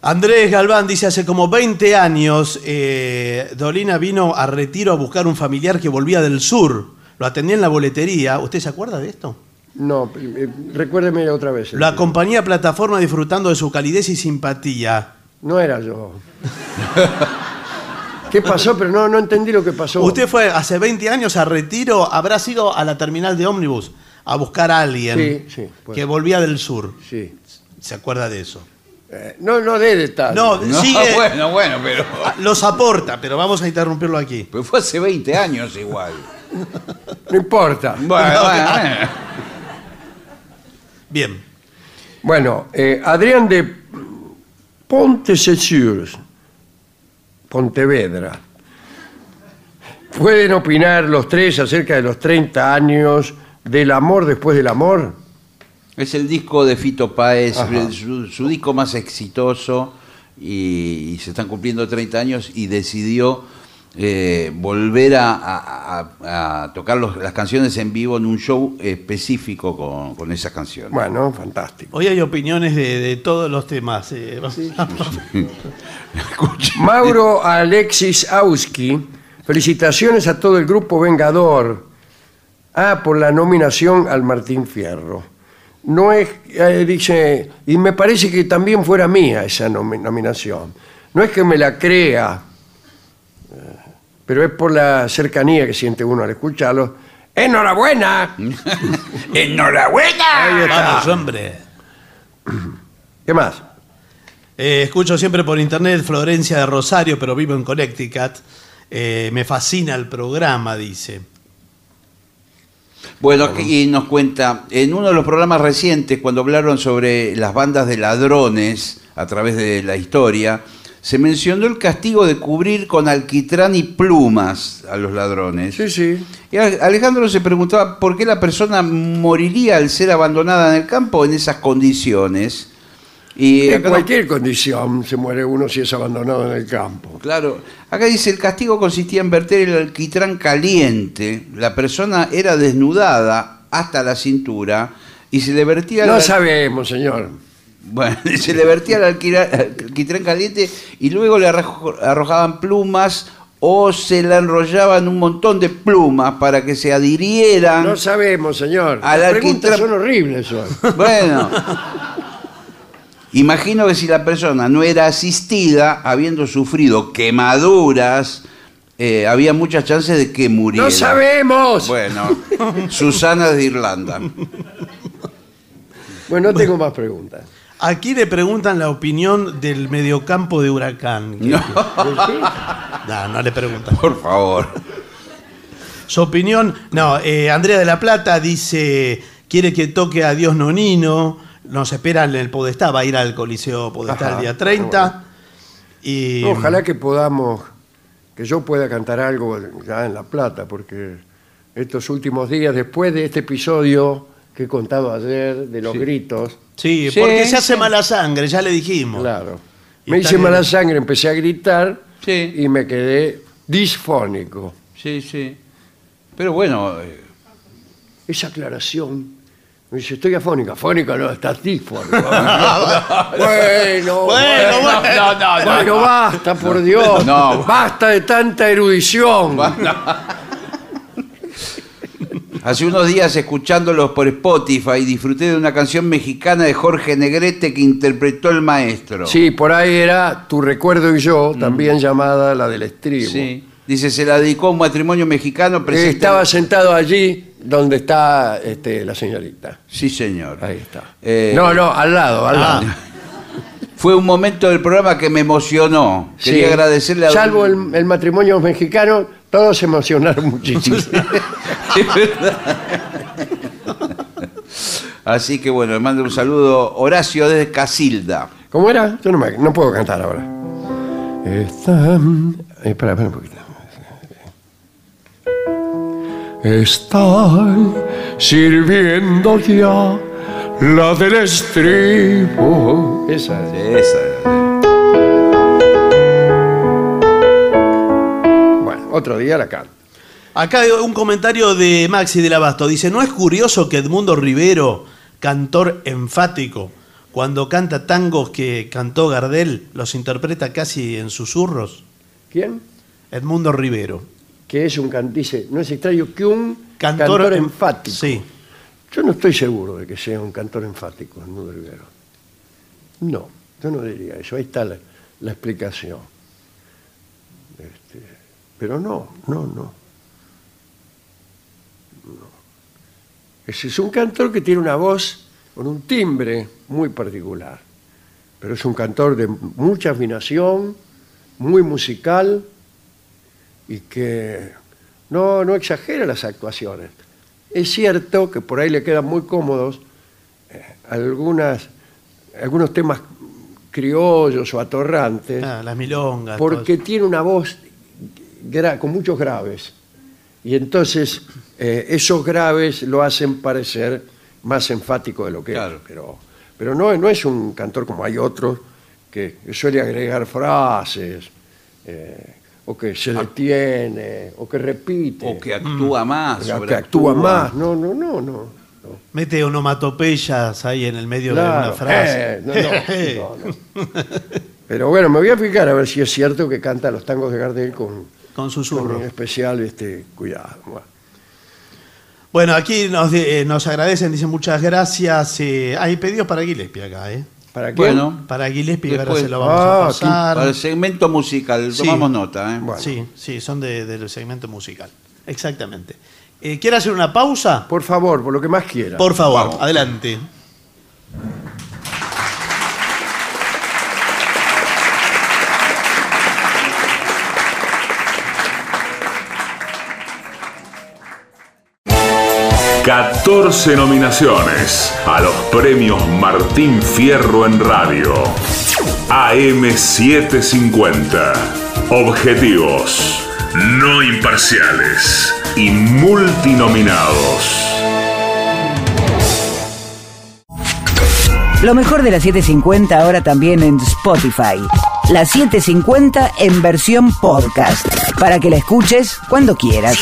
Andrés Galván dice, hace como 20 años, eh, Dolina vino a retiro a buscar un familiar que volvía del sur. Lo atendía en la boletería. ¿Usted se acuerda de esto? No, eh, recuérdeme otra vez. Lo acompañé a plataforma disfrutando de su calidez y simpatía. No era yo. ¿Qué pasó? Pero no, no entendí lo que pasó. Usted fue hace 20 años a retiro, habrá sido a la terminal de ómnibus a buscar a alguien Sí, sí, que volvía del sur. Sí. ¿Se acuerda de eso? Eh, no, no de detalles. No, No, sigue, bueno, bueno, pero, ah, los aporta, pero vamos a interrumpirlo aquí. pero fue hace 20 años igual. No importa. Bueno, bueno, bueno. Bien. Bueno, eh, Adrián de Pontesecures, Pontevedra. ¿Pueden opinar los tres acerca de los 30 años del amor después del amor? Es el disco de Fito Páez, su, su disco más exitoso y, y se están cumpliendo 30 años y decidió eh, volver a, a- a- a tocar los- las canciones en vivo en un show específico con, con esas canciones. Bueno, fantástico. Hoy hay opiniones de, de todos los temas. eh, Mauro Alexis Auski, felicitaciones a todo el grupo Vengador. Ah, por la nominación al Martín Fierro. No es, eh, dice, y me parece que también fuera mía esa nomi- nominación. No es que me la crea, eh, pero es por la cercanía que siente uno al escucharlo. ¡Enhorabuena! ¡Enhorabuena! Ahí está. Vamos, hombre. ¿Qué más? Eh, escucho siempre por internet Florencia de Rosario, pero vivo en Connecticut. Eh, me fascina el programa, dice. Bueno, aquí nos cuenta, en uno de los programas recientes, cuando hablaron sobre las bandas de ladrones a través de la historia, se mencionó el castigo de cubrir con alquitrán y plumas a los ladrones. Sí, sí. Y Alejandro se preguntaba por qué la persona moriría al ser abandonada en el campo en esas condiciones. Y En cualquier condición se muere uno si es abandonado en el campo. Claro, acá dice el castigo consistía en verter el alquitrán caliente. La persona era desnudada hasta la cintura y se le vertía No la- sabemos, señor. Bueno, se le vertía el alquitrán caliente y luego le arrojaban plumas o se la enrollaban un montón de plumas para que se adhirieran. No sabemos, señor. Las preguntas alquitrán- son horribles hoy. Bueno, imagino que si la persona no era asistida, habiendo sufrido quemaduras, eh, había muchas chances de que muriera. ¡No sabemos! Bueno, Susana de Irlanda. Bueno, no tengo más preguntas. Aquí le preguntan la opinión del mediocampo de Huracán. No, No, no le preguntan. por favor. Su opinión, no, eh, Andrea de la Plata dice, quiere que toque a Dios Nonino, nos espera en el Podestá, va a ir al Coliseo Podestá Ajá, el día 30. Y, Ojalá que podamos, que yo pueda cantar algo ya en La Plata, porque estos últimos días, después de este episodio que he contado ayer, de los gritos, Sí, Sí, porque se hace mala sangre, ya le dijimos. claro, Y me hice bien. mala sangre, empecé a gritar Sí. y me quedé disfónico. Sí, sí. Pero bueno, eh, Esa aclaración, me dice, estoy afónica, afónica no, estás disfónico. bueno, Bueno, bueno, Bueno, basta, por Dios. No. Basta de tanta erudición. hace unos días escuchándolos por Spotify disfruté de una canción mexicana de Jorge Negrete que interpretó el maestro. Sí, por ahí era Tu recuerdo y yo, también llamada la del estribo. Mm. Sí. Dice, se la dedicó a un matrimonio mexicano presente. Estaba sentado allí donde está este, la señorita. Sí, señor. Ahí está. Eh, no, no, al lado, al Ah. lado. Fue un momento del programa que me emocionó. Quería Sí. agradecerle a... Salvo el, el matrimonio mexicano, todos se emocionaron muchísimo. Así que bueno, le mando un saludo Horacio desde Casilda. ¿Cómo era? Yo no, me- no puedo cantar ahora. Están... eh, espera, espera un poquito. Están sirviendo ya la del estribo. Esa es. Esa. Bueno, otro día la canto. Acá hay un comentario de Maxi del Abasto. Dice, ¿no es curioso que Edmundo Rivero, cantor enfático, cuando canta tangos que cantó Gardel, los interpreta casi en susurros? ¿Quién? Edmundo Rivero. Que es un can- dice, no es extraño que un Cantor, cantor, en- enfático. Sí. Yo no estoy seguro de que sea un cantor enfático, Edmundo Rivero. No, yo no diría eso. Ahí está la, la explicación. Este, pero no, no, no. No. Ese es un cantor que tiene una voz con un timbre muy particular. Pero es un cantor de mucha afinación, muy musical y que no, no exagera las actuaciones. Es cierto que por ahí le quedan muy cómodos eh, algunas, algunos temas criollos o atorrantes, Ah, las milongas. porque todo tiene una voz gra- con muchos graves. Y entonces eh, esos graves lo hacen parecer más enfático de lo que Claro. es. Pero, pero no, no es un cantor como hay otros que, que suele agregar frases, eh, o que se detiene, o que repite, O que actúa más. o que actúa más. No, no, no, no. Mete onomatopeyas ahí en el medio de una frase. eh, no, no, no, no. Pero bueno, me voy a fijar a ver si es cierto que canta los tangos de Gardel con, Con con susurro. un especial este, cuidado. Bueno. Bueno, aquí nos, eh, nos agradecen, dicen muchas gracias. eh, hay pedidos para Gillespie acá, ¿eh? ¿Para qué? Bueno, Para Gillespie, ahora Después- se lo vamos Ah, a pasar. para el segmento musical, Sí. tomamos nota. ¿eh? Bueno. Sí, sí, son de- del segmento musical. Exactamente. Eh, ¿Quiere hacer una pausa? Por favor, por lo que más quiera. Por favor, Vamos. adelante. Catorce nominaciones a los premios Martín Fierro en Radio. AM750. Objetivos, no imparciales y multinominados. Lo mejor de la 750 ahora también en Spotify. La 750 en versión podcast. Para que la escuches cuando quieras.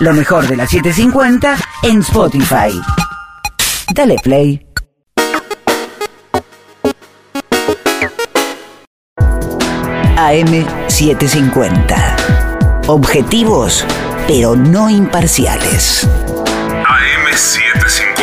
Lo mejor de la 750 en Spotify. Dale play. AM750. Objetivos, pero no imparciales. AM750.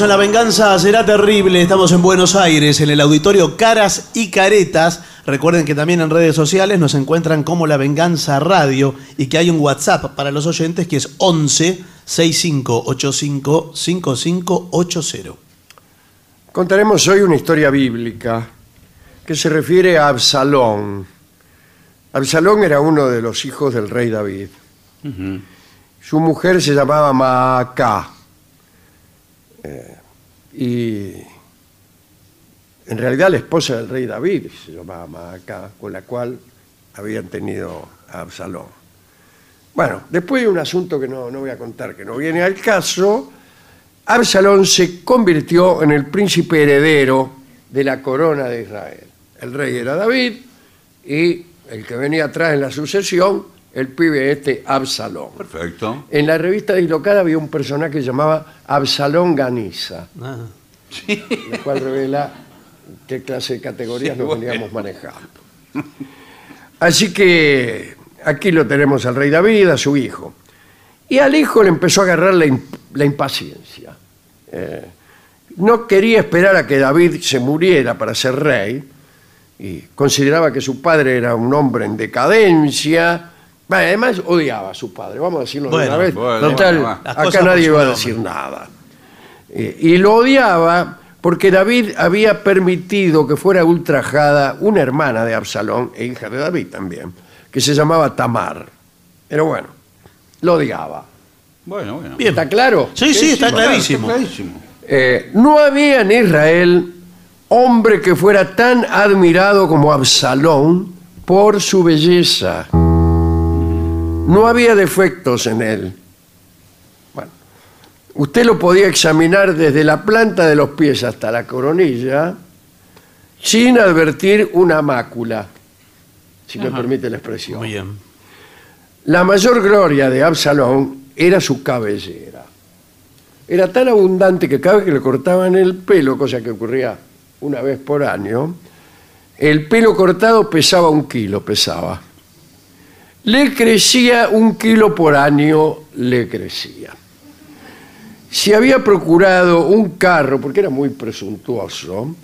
En La Venganza Será Terrible. Estamos en Buenos Aires, en el auditorio Caras y Caretas. Recuerden que también en redes sociales nos encuentran como La Venganza Radio y que hay un WhatsApp para los oyentes que es 11 6585 5580. Contaremos hoy una historia bíblica que se refiere a Absalón. Absalón era uno de los hijos del rey David. Su mujer se llamaba Maacá. Eh, y en realidad la esposa del rey David se llamaba Maacá, con la cual habían tenido a Absalón. Bueno, después de un asunto que no, no voy a contar, que no viene al caso, Absalón se convirtió en el príncipe heredero de la corona de Israel. El rey era David y el que venía atrás en la sucesión, el pibe este, Absalón. Perfecto. En la revista dislocada había un personaje que se llamaba Absalón Ganiza, Ah. lo cual revela qué clase de categorías Sí, nos bueno. veníamos manejando. Así que aquí lo tenemos al rey David, a su hijo. Y al hijo le empezó a agarrar la, imp- la impaciencia. Eh, no quería esperar a que David se muriera para ser rey y consideraba que su padre era un hombre en decadencia. Bueno, además odiaba a su padre, vamos a decirlo de Bueno, una vez. bueno, Total, bueno, va. Las acá cosas por nadie su va a nombre. decir nada. Eh, y lo odiaba porque David había permitido que fuera ultrajada una hermana de Absalón, e hija de David también, que se llamaba Tamar. Pero bueno, lo odiaba. Bueno, bueno. Bien. ¿Está claro? Sí, sí, está Claro, clarísimo. está clarísimo. Eh, no había en Israel hombre que fuera tan admirado como Absalón por su belleza. No había defectos en él. Bueno, usted lo podía examinar desde la planta de los pies hasta la coronilla sin advertir una mácula, si me permite la expresión. Muy bien. La mayor gloria de Absalón era su cabellera. Era tan abundante que cada vez que le cortaban el pelo, cosa que ocurría una vez por año, el pelo cortado pesaba un kilo, pesaba. Le crecía un kilo por año, le crecía. Si había procurado un carro, porque era muy presuntuoso,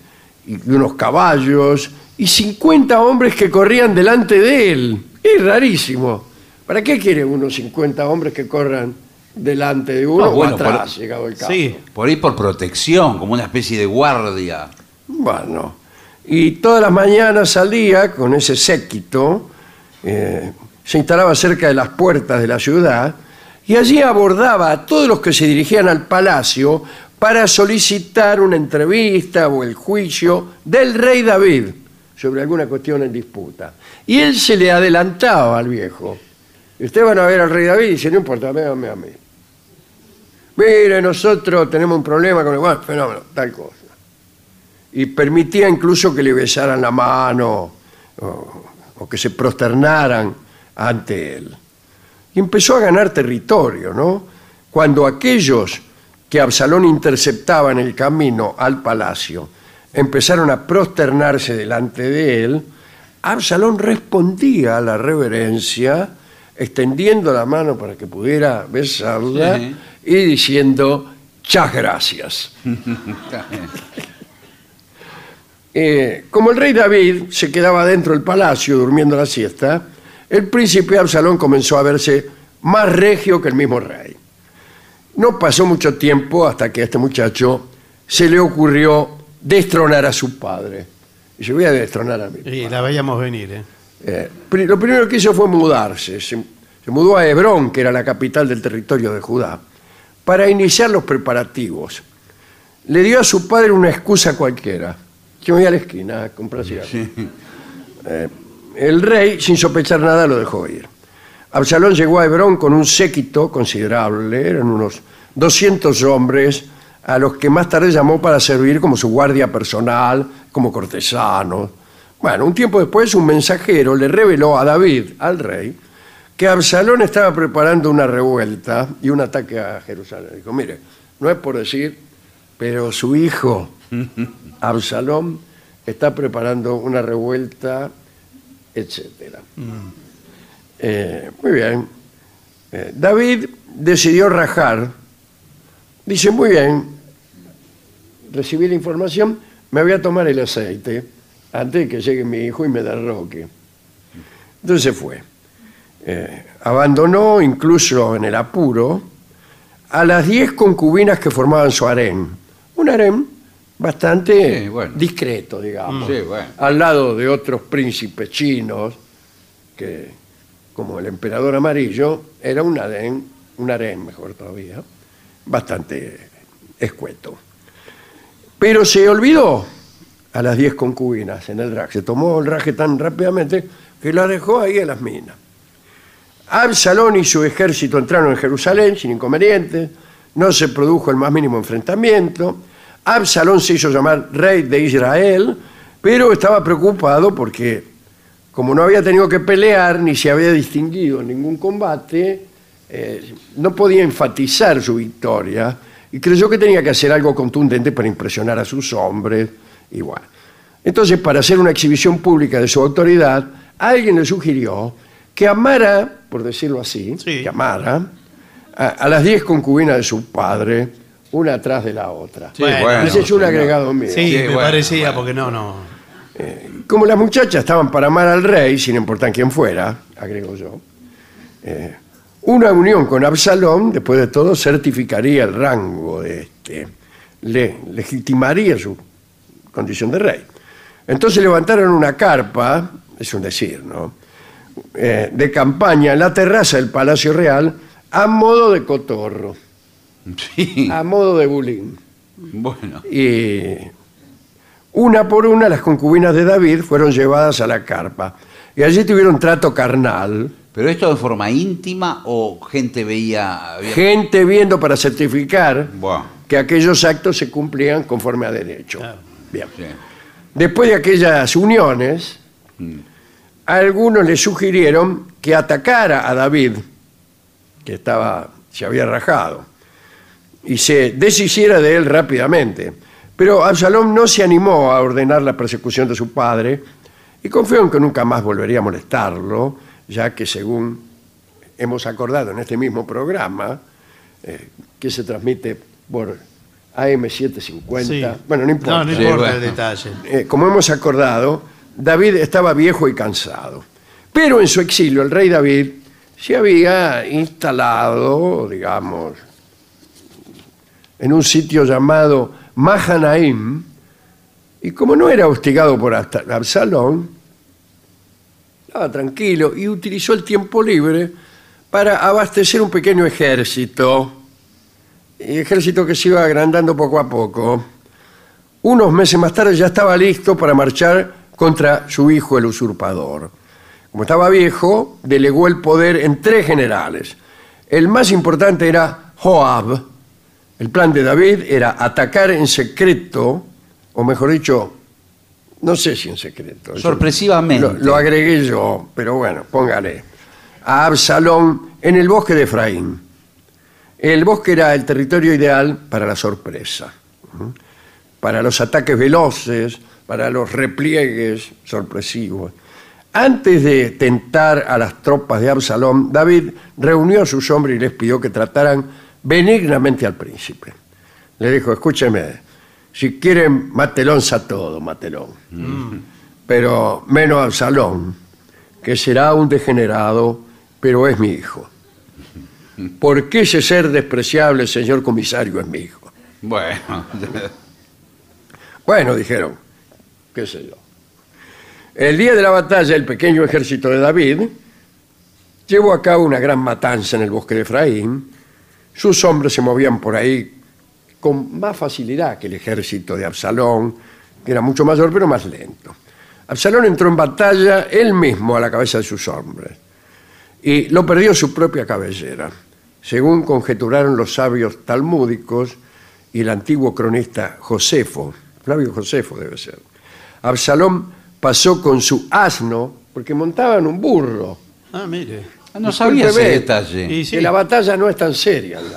y unos caballos, y 50 hombres que corrían delante de él. Es rarísimo. ¿Para qué quiere unos 50 hombres que corran delante de uno No, o bueno, atrás, por- llegado el caso? Sí. Por ahí por protección, como una especie de guardia. Bueno, y todas las mañanas salía con ese séquito, eh, se instalaba cerca de las puertas de la ciudad y allí abordaba a todos los que se dirigían al palacio para solicitar una entrevista o el juicio del rey David sobre alguna cuestión en disputa. Y él se le adelantaba al viejo. Ustedes van a ver al rey David y dice, no importa, véanme a mí. Mire, nosotros tenemos un problema con el bueno, fenómeno, tal cosa y permitía incluso que le besaran la mano o que se prosternaran ante él. Y empezó a ganar territorio, ¿no? Cuando aquellos que Absalón interceptaba en el camino al palacio empezaron a prosternarse delante de él, Absalón respondía a la reverencia extendiendo la mano para que pudiera besarla Sí. y diciendo, chas gracias. Eh, como el rey David se quedaba dentro del palacio durmiendo la siesta, el príncipe Absalón comenzó a verse más regio que el mismo rey. No pasó mucho tiempo hasta que a este muchacho se le ocurrió destronar a su padre. Y yo voy a destronar a mi Y la veíamos venir, ¿eh? eh, lo primero que hizo fue mudarse. Se, se mudó a Hebrón, que era la capital del territorio de Judá, para iniciar los preparativos. Le dio a su padre una excusa cualquiera. Yo voy a la esquina a comprar cigarros. Eh, el rey, sin sospechar nada, lo dejó ir. Absalón llegó a Hebrón con un séquito considerable, eran unos 200 hombres, a los que más tarde llamó para servir como su guardia personal, como cortesanos. Bueno, un tiempo después un mensajero le reveló a David, al rey, que Absalón estaba preparando una revuelta y un ataque a Jerusalén. Dijo, mire, no es por decir, pero su hijo, Absalón, está preparando una revuelta, etcétera. Eh, muy bien. Eh, David decidió rajar. Dice, muy bien, recibí la información, me voy a tomar el aceite antes de que llegue mi hijo y me derroque. Entonces fue. Eh, abandonó incluso en el apuro a las 10 concubinas que formaban su harén. Un harén bastante Sí, bueno. discreto, digamos, Sí, bueno. al lado de otros príncipes chinos que, como el emperador amarillo, era un harén, un harén mejor todavía, bastante escueto. Pero se olvidó a las 10 concubinas en el drag. Se tomó el raje tan rápidamente que la dejó ahí en las minas. Absalón y su ejército entraron en Jerusalén sin inconvenientes, no se produjo el más mínimo enfrentamiento. Absalón se hizo llamar rey de Israel, pero estaba preocupado porque, como no había tenido que pelear ni se había distinguido en ningún combate, eh, no podía enfatizar su victoria y creyó que tenía que hacer algo contundente para impresionar a sus hombres. Y bueno. Entonces, para hacer una exhibición pública de su autoridad, alguien le sugirió que amara, por decirlo así, Sí. que amara a, a las diez concubinas de su padre, una atrás de la otra. Sí, bueno, Ese es un agregado mío. Sí, Sí, me bueno, parecía, bueno. porque no, no. Como las muchachas estaban para amar al rey, sin importar quién fuera, agrego yo, eh, una unión con Absalón, después de todo, certificaría el rango de este, le legitimaría su condición de rey. Entonces levantaron una carpa, es un decir, ¿no? Eh, de campaña en la terraza del Palacio Real a modo de cotorro, Sí. a modo de bulín. Bueno. Y una por una las concubinas de David fueron llevadas a la carpa. Y allí tuvieron trato carnal. ¿Pero esto de forma íntima o gente veía... había- Gente viendo para certificar Buah, que aquellos actos se cumplían conforme a derecho. Bien. sí. Después de aquellas uniones, algunos le sugirieron que atacara a David, que estaba, se había rajado, y se deshiciera de él rápidamente. Pero Absalón no se animó a ordenar la persecución de su padre y confió en que nunca más volvería a molestarlo, ya que según hemos acordado en este mismo programa, eh, que se transmite por AM750, Sí. bueno, no importa. No, no Sí, importa bueno. el detalle. Eh, como hemos acordado, David estaba viejo y cansado. Pero en su exilio, el rey David se había instalado, digamos, en un sitio llamado Mahanaim, y como no era hostigado por Absa- Absalón, estaba tranquilo y utilizó el tiempo libre para abastecer un pequeño ejército, ejército que se iba agrandando poco a poco. Unos meses más tarde ya estaba listo para marchar contra su hijo el usurpador. Como estaba viejo, delegó el poder en tres generales. El más importante era Joab. El plan de David era atacar en secreto, o mejor dicho, no sé si en secreto. Sorpresivamente. Lo, lo agregué yo, pero bueno, póngale. A Absalón en el bosque de Efraín. El bosque era el territorio ideal para la sorpresa, para los ataques veloces, para los repliegues sorpresivos. Antes de tentar a las tropas de Absalón, David reunió a sus hombres y les pidió que trataran benignamente al príncipe. Le dijo, escúcheme, si quieren, matelón a todo, matelón. Pero menos a Absalón, que será un degenerado, pero es mi hijo. ¿Por qué ese ser despreciable, señor comisario, es mi hijo? Bueno. Bueno, dijeron, qué sé yo. El día de la batalla, el pequeño ejército de David llevó a cabo una gran matanza en el bosque de Efraín. Sus hombres se movían por ahí con más facilidad que el ejército de Absalón, que era mucho mayor pero más lento. Absalón entró en batalla él mismo a la cabeza de sus hombres y lo perdió su propia cabellera, según conjeturaron los sabios talmúdicos y el antiguo cronista Josefo, Flavio Josefo debe ser. Absalón pasó con su asno, porque montaban un burro, Ah, mire. Ah, No sabía ese Discúlpeme, detalle. Y sí. Que la batalla no es tan seria.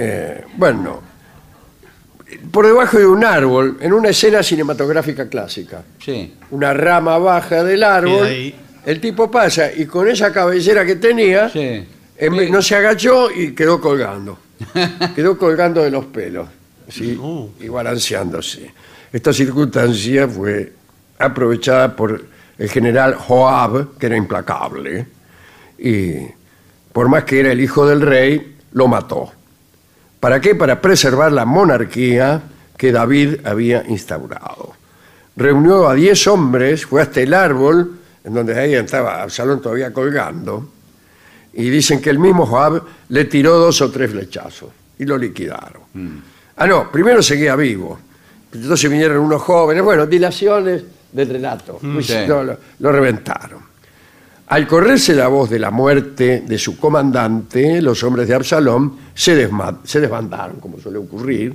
Eh, bueno, por debajo de un árbol, en una escena cinematográfica clásica, Sí. una rama baja del árbol, ahí. el tipo pasa y con esa cabellera que tenía, Sí. en vez- no se agachó y quedó colgando. quedó colgando de los pelos, ¿sí? Uh. y balanceándose. Esta circunstancia fue aprovechada por el general Joab, que era implacable, y por más que era el hijo del rey, lo mató. ¿Para qué? Para preservar la monarquía que David había instaurado. Reunió a 10 hombres, fue hasta el árbol, en donde ahí estaba Absalón todavía colgando, y dicen que el mismo Joab le tiró dos o tres flechazos y lo liquidaron. Ah, no, primero seguía vivo. Entonces vinieron unos jóvenes, bueno, dilaciones del relato. Pues Sí. lo, lo- lo reventaron. Al correrse la voz de la muerte de su comandante, los hombres de Absalón se, se desbandaron, como suele ocurrir.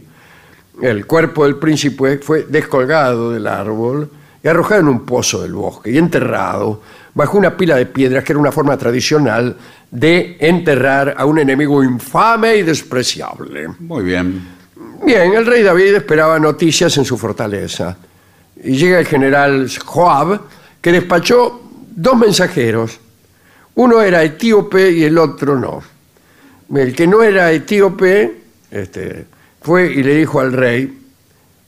El cuerpo del príncipe fue descolgado del árbol y arrojado en un pozo del bosque y enterrado bajo una pila de piedras que era una forma tradicional de enterrar a un enemigo infame y despreciable. Muy bien. Bien, el rey David esperaba noticias en su fortaleza. Y llega el general Joab, que despachó dos mensajeros. Uno era etíope y el otro no. El que no era etíope este, fue y le dijo al rey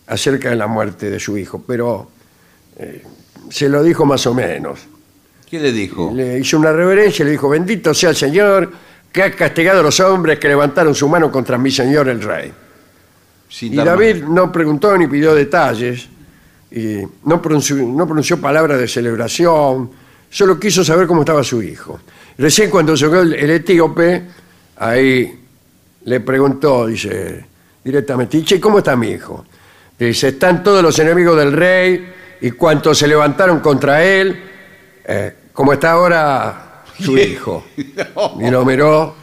acerca de la muerte de su hijo, pero eh, se lo dijo más o menos. ¿Qué le dijo? Le hizo una reverencia y le dijo, bendito sea el Señor que ha castigado a los hombres que levantaron su mano contra mi Señor el rey. Sin Y David no preguntó ni pidió detalles, y no pronunció, no pronunció palabras de celebración, solo quiso saber cómo estaba su hijo. Recién cuando llegó el, el etíope, ahí le preguntó, dice, directamente, "Y, che, ¿cómo está mi hijo? Dice, están todos los enemigos del rey y cuantos se levantaron contra él, eh, como está ahora su hijo. Y lo miró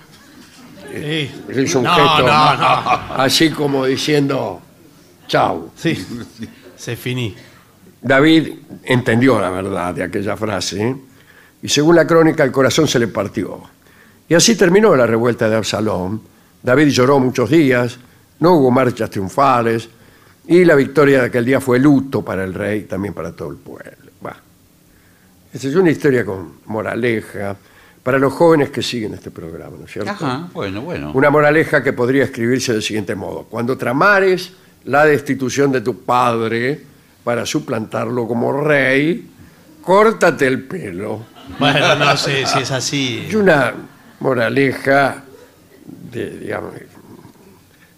Sí. le hizo un No, gesto no, no. así como diciendo chau. Sí. Se finí. David entendió la verdad de aquella frase ¿eh? y según la crónica el corazón se le partió. Y así terminó la revuelta de Absalón. David lloró muchos días, no hubo marchas triunfales y la victoria de aquel día fue luto para el rey, también para todo el pueblo. Bah. Esta es una historia con moraleja para los jóvenes que siguen este programa, ¿no es cierto? Ajá, bueno, bueno. Una moraleja que podría escribirse del siguiente modo. Cuando tramares la destitución de tu padre para suplantarlo como rey, córtate el pelo. Bueno, no sé si es así. Es una moraleja de, digamos,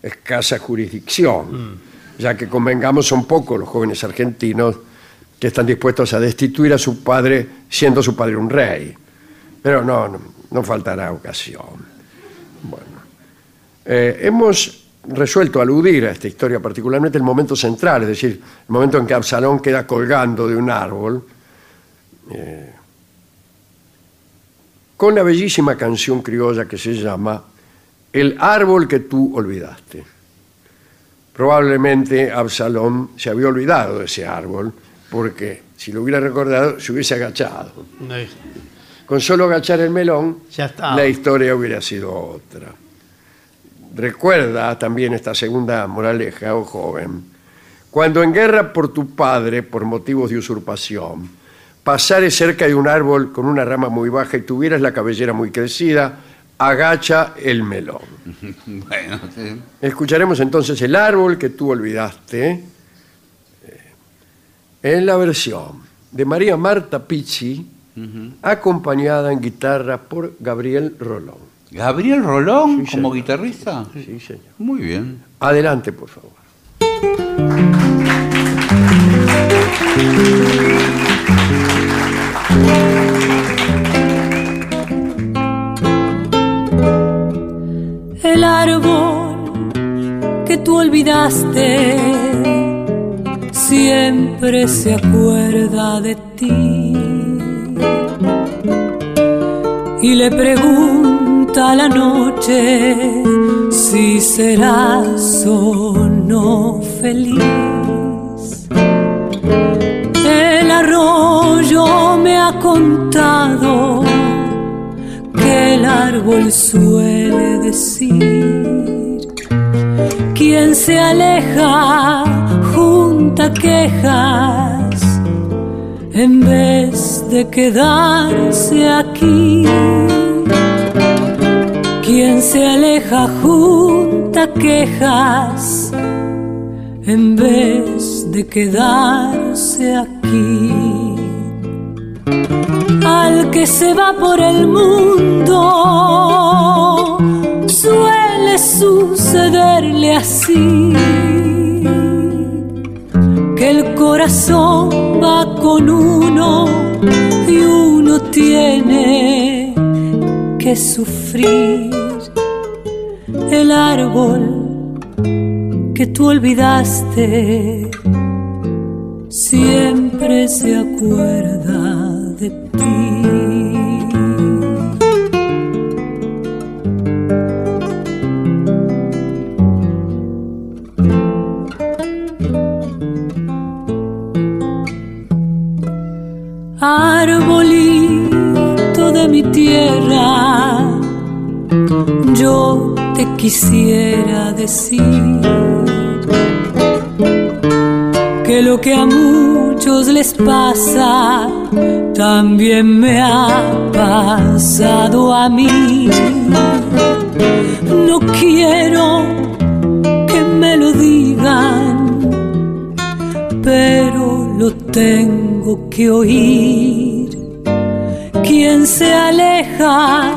escasa jurisdicción, ya que convengamos son pocos los jóvenes argentinos que están dispuestos a destituir a su padre siendo su padre un rey. Pero no, no, no faltará ocasión. Bueno, eh, hemos resuelto aludir a esta historia, particularmente el momento central, es decir, el momento en que Absalón queda colgando de un árbol, eh, con la bellísima canción criolla que se llama El árbol que tú olvidaste. Probablemente Absalón se había olvidado de ese árbol, porque si lo hubiera recordado se hubiese agachado. Con solo agachar el melón, Ya está. la historia hubiera sido otra. Recuerda también esta segunda moraleja, oh joven, cuando en guerra por tu padre, por motivos de usurpación, pasares cerca de un árbol con una rama muy baja y tuvieras la cabellera muy crecida, agacha el melón. Bueno, sí. Escucharemos entonces el árbol que tú olvidaste eh, en la versión de María Marta Pizzi, acompañada en guitarra por Gabriel Rolón. Gabriel Rolón Sí, como señor. guitarrista. Sí, señor. Muy bien. Adelante, por favor. el árbol que tú olvidaste siempre se acuerda de ti y le pregunta la noche si serás o no feliz. El arroyo me ha contado árbol suele decir. Quien se aleja junta quejas en vez de quedarse aquí. Quien se aleja junta quejas en vez de quedarse aquí. Al que se va por el mundo suele sucederle así. Que el corazón va con uno y uno tiene que sufrir. El árbol que tú olvidaste siempre se acuerda de ti. Que a muchos les pasa también me ha pasado a mí. No quiero que me lo digan, pero lo tengo que oír. Quien se aleja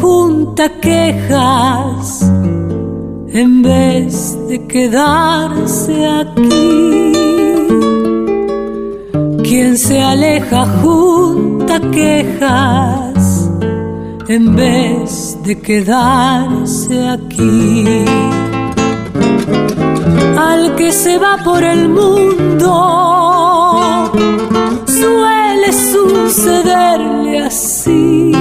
junta quejas en vez de quedarse aquí. Quien se aleja junta quejas en vez de quedarse aquí. Al que se va por el mundo suele sucederle así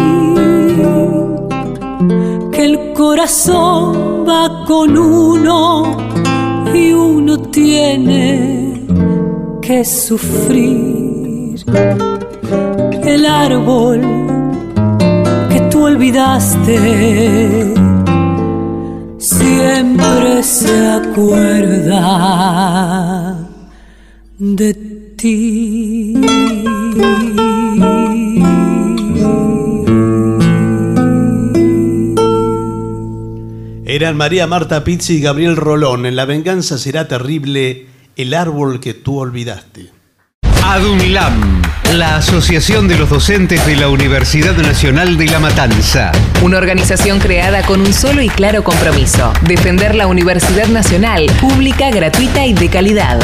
que el corazón va con uno y uno tiene que sufrir. El árbol que tú olvidaste siempre se acuerda de ti. Eran María Marta Pizzi y Gabriel Rolón. En La venganza será terrible el árbol que tú olvidaste. ADUNLAM, la Asociación de los Docentes de la Universidad Nacional de La Matanza. Una organización creada con un solo y claro compromiso, defender la Universidad Nacional, pública, gratuita y de calidad.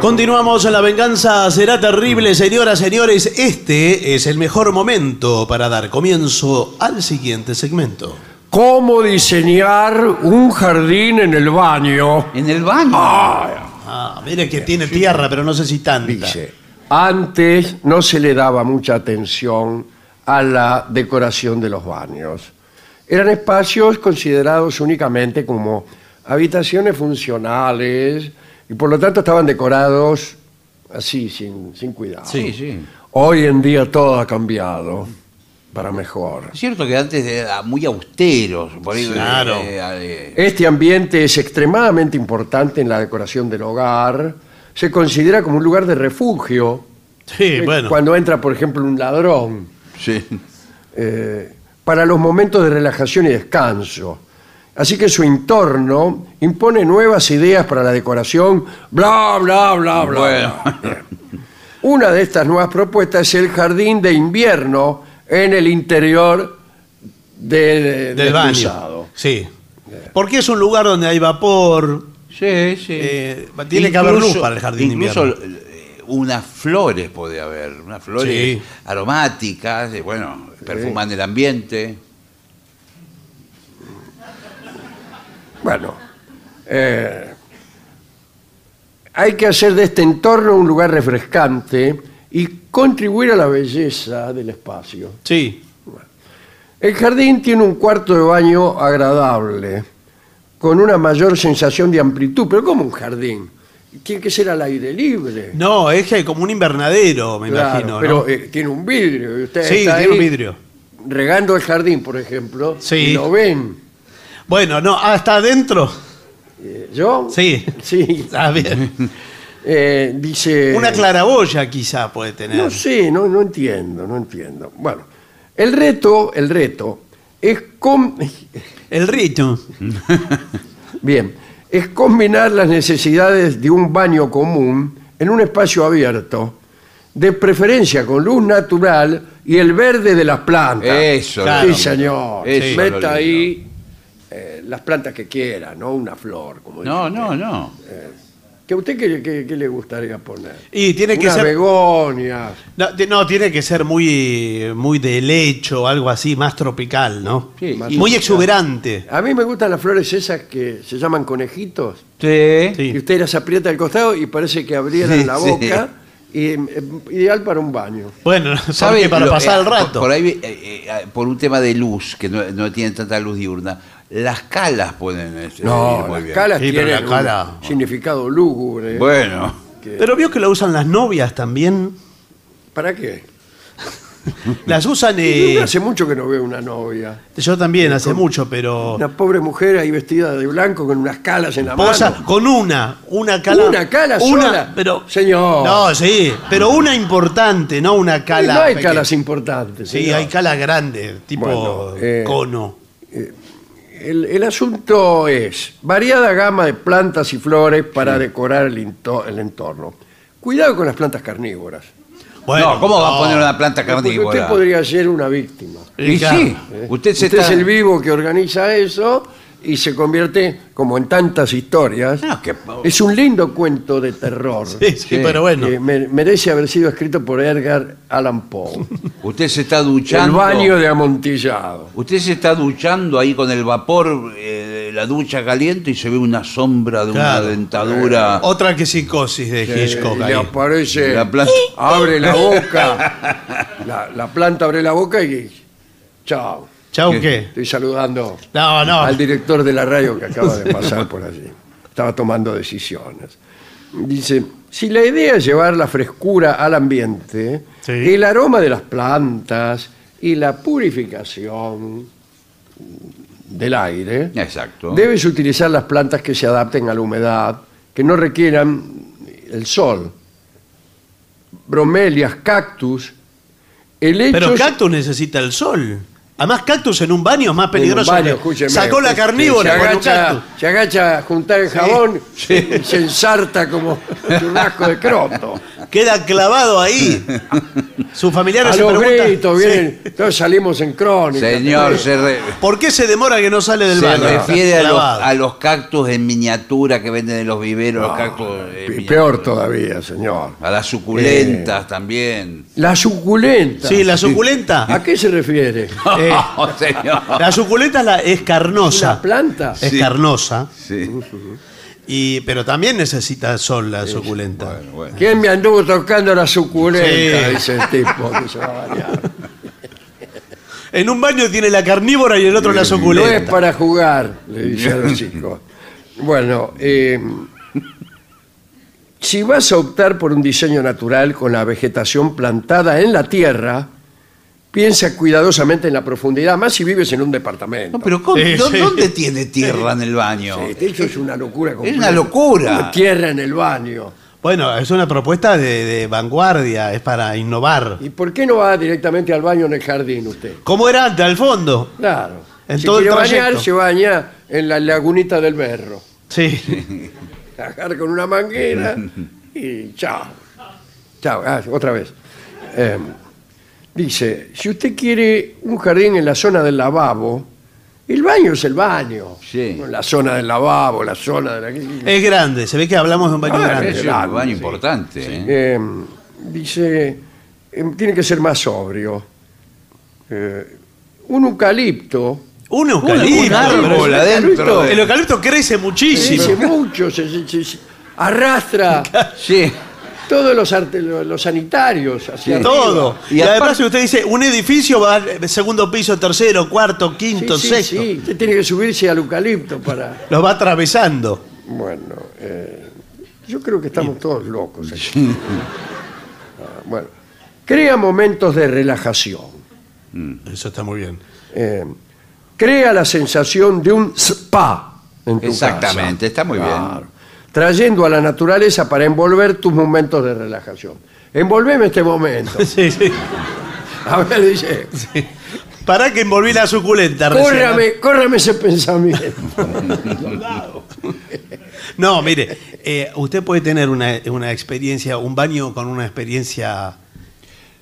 Continuamos en La venganza será terrible, señoras, señores. Este es el mejor momento para dar comienzo al siguiente segmento. ¿Cómo diseñar un jardín en el baño? En el baño. Ah, mire que tiene tierra, pero no sé si tanta. Dice, antes no se le daba mucha atención a la decoración de los baños. Eran espacios considerados únicamente como habitaciones funcionales y por lo tanto estaban decorados así, sin, sin cuidado. Sí, sí. Hoy en día todo ha cambiado para mejor. Es cierto que antes era muy austeros. Por ahí, Claro. eh, eh, Este ambiente es extremadamente importante en la decoración del hogar. Se considera como un lugar de refugio. Sí, Eh, bueno. Cuando entra, por ejemplo, un ladrón. sí. eh, para los momentos de relajación y descanso. Así que su entorno impone nuevas ideas para la decoración, bla, bla, bla, bla. Bueno. bla. Una de estas nuevas propuestas es el jardín de invierno en el interior de- Del baño. excusado. Sí. Porque es un lugar donde hay vapor. Sí, sí. Eh, tiene que haber luz para el jardín de Incluso eh, unas flores puede haber, unas flores Sí. aromáticas, eh, bueno, perfuman el ambiente. Bueno, eh, hay que hacer de este entorno un lugar refrescante y contribuir a la belleza del espacio. Sí. El jardín tiene un cuarto de baño agradable, con una mayor sensación de amplitud, pero como un jardín. tiene que ser al aire libre. No, es que hay como un invernadero, me Claro, imagino. ¿no? pero eh, tiene un vidrio. Y usted sí, está tiene un vidrio. regando el jardín, por ejemplo, Sí. y lo ven. Bueno, no, ah, está adentro. Eh, ¿Yo? Sí. Sí. Ah, bien. Eh, dice... Una claraboya quizá puede tener. No sé, no, no entiendo, no entiendo. Bueno, el reto, el reto es com- El rito. bien, es combinar las necesidades de un baño común en un espacio abierto, de preferencia con luz natural y el verde de las plantas. Eso, sí, claro. señor. Eso Meta ahí eh, las plantas que quiera, no una flor. Como No, dice no, usted. no. ¿Que a usted qué, qué- qué le gustaría poner? Y tiene que Unas ser. begonias. No, ti- no, tiene que ser muy, muy de lecho, algo así, más tropical, ¿no? Sí, Más y- Muy exuberante. A mí me gustan las flores esas que se llaman conejitos. Sí. Sí. Y usted las aprieta al costado y parece que abrieran Sí, la sí. boca. Y, eh, ideal para un baño. Bueno, ¿Sabe? ¿sabe? Para Lo- pasar eh, el rato. Por, por ahí, eh, eh, por un tema de luz, que no, no tienen tanta luz diurna, las calas pueden eh, ir No, muy las bien. calas Sí, pero tienen la cala- un significado lúgubre. Bueno, que- Pero vio que lo usan las novias también. ¿Para qué? Las usan. Eh, hace mucho que no veo una novia. yo también, hace mucho, pero. Una pobre mujer ahí vestida de blanco con unas calas en la Posa mano. con una, una cala. ¿Una cala una, sola? Pero, Señor. No, sí, pero una importante, no una cala. no hay pequeña. calas importantes. Sí, señor. hay calas grandes, tipo Bueno, eh, cono. El, el asunto es variada gama de plantas y flores para decorar el, into- el entorno. Cuidado con las plantas carnívoras. Bueno, no, ¿cómo va a no. poner una planta Porque usted carnívora? podría ser una víctima. Y sí, ¿eh? usted se Usted está... es el vivo que organiza eso y se convierte, como en tantas historias, No, que- es un lindo cuento de terror. Sí, sí, pero bueno. que me- merece haber sido escrito por Edgar Allan Poe. Usted se está el duchando... baño de amontillado. Usted se está duchando ahí con el vapor, eh, la ducha caliente y se ve una sombra de Claro. una dentadura. Otra que psicosis de Hitchcock Y le ahí. aparece, La planta- abre la boca, la, la planta abre la boca y chao. ¿Chau ¿Qué? qué? Estoy saludando No, no. al director de la radio que acaba de pasar por allí. Estaba tomando decisiones. Dice, si la idea es llevar la frescura al ambiente, Sí. el aroma de las plantas y la purificación del aire, Exacto. debes utilizar las plantas que se adapten a la humedad, que no requieran el sol. Bromelias, cactus, helechos... Pero cactus necesita el sol. Además, cactus en un baño es más peligroso. En un baño, que- escúcheme, Sacó la que- carnívora con se un agacha, cactus. se agacha a juntar el jabón y se ensarta como un churrasco de croto. Queda clavado ahí. Sus familiares A se los preguntan gritos Sí. vienen, todos salimos en crónica. Señor, se, re- ¿por qué se demora que no sale del se baño? refiere a los, Clavado. a los cactus en miniatura que venden en los viveros, los cactus en Pe- miniatura. Peor todavía, señor. A las suculentas también. La suculenta. Sí, la suculenta. ¿A qué se refiere? Eh, No, señor. la suculenta es, la- es carnosa. ¿Una planta? Es Sí. carnosa. Sí. Y, pero también necesita sol la suculenta. Bueno, bueno. ¿Quién me anduvo tocando la suculenta? Sí. Dice el tipo que se va a bañar. En un baño tiene la carnívora y el otro la No es suculenta. para jugar, le dice a los chicos. Bueno, eh, si vas a optar por un diseño natural con la vegetación plantada en la tierra, piensa cuidadosamente en la profundidad, más si vives en un departamento. No, pero ¿cómo- Sí, ¿dó- sí. ¿dónde tiene tierra en el baño? Sí, eso es una locura. completa. una locura. Una Tierra en el baño. Bueno, es una propuesta de, de vanguardia, es para innovar. ¿Y por qué no va directamente al baño en el jardín usted? ¿Cómo era antes, al fondo? Claro. En si todo el quiere bañar, se baña en la lagunita del berro. Sí. agarra con una manguera y chao. Chao, ah, otra vez. Eh, dice, si usted quiere un jardín en la zona del lavabo, el baño es el baño. Sí. No La zona del lavabo, la zona de la... Es grande, se ve que hablamos de un baño Ah, grande. Es Claro, un baño sí. importante. ¿eh? Eh, dice, eh, tiene que ser más sobrio. Eh, un eucalipto... Un eucalipto. un árbol pero- adentro de- El eucalipto crece muchísimo. Crece mucho, se- se- se- se- arrastra Sí. Todos los, arte- los sanitarios hacia arriba. Todo. Y, Y además, aparte- si usted dice, un edificio va al segundo piso, tercero, cuarto, quinto, Sí, sí, sexto. sí. Usted tiene que subirse al eucalipto para. Los va atravesando. Bueno, eh, Yo creo que estamos todos locos aquí. Ah, bueno, crea momentos de relajación. Eso está muy bien. Eh, crea la sensación de un spa en tu Exactamente, casa. está muy Claro. Trayendo a la naturaleza para envolver tus momentos de relajación. Envolveme este momento. Sí, sí. A ver, dice, Para que envolví la suculenta recién. córrame, córrame ese pensamiento. No, mire, eh, usted puede tener una, una experiencia, un baño con una experiencia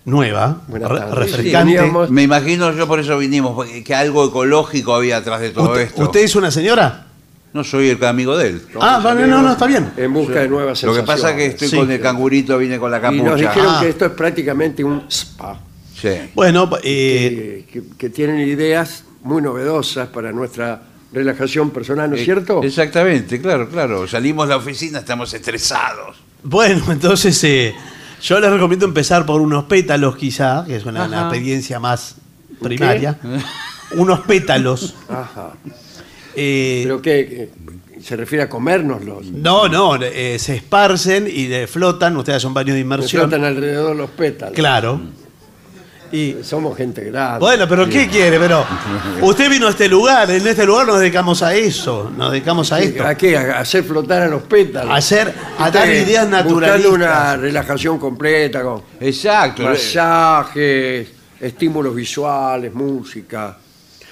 nueva, refrescante. Sí, veníamos- Me imagino yo por eso vinimos, porque- que algo ecológico había atrás de todo ¿Usted, esto. usted es una señora? No soy el amigo de él. Ah, vale, no, no, está bien. En busca de nuevas Lo que sensaciones. pasa es que estoy Sí. con el cangurito, vine con la Y nos capucha. dijeron Ah. que esto es prácticamente un spa. Sí. Bueno, eh, que, que- que tienen ideas muy novedosas para nuestra relajación personal, ¿no es cierto? Exactamente, claro, claro. Salimos de la oficina, estamos estresados. bueno, entonces eh, yo les recomiendo empezar por unos pétalos quizá, que es una, una experiencia más primaria. Unos pétalos. Ajá. Eh, Pero que se refiere a comérnoslos. no, no, eh, se esparcen y eh, flotan, ustedes hacen un baño de inmersión. flotan alrededor los pétalos. Claro. Y Somos gente grande. Bueno, pero ¿qué quiere? Pero usted vino a este lugar, en este lugar nos dedicamos a eso, nos dedicamos a esto. ¿A qué? ¿A hacer flotar a los pétalos? A hacer, a dar ideas Buscando naturalistas. una relajación completa con Exacto. masajes, estímulos visuales, música,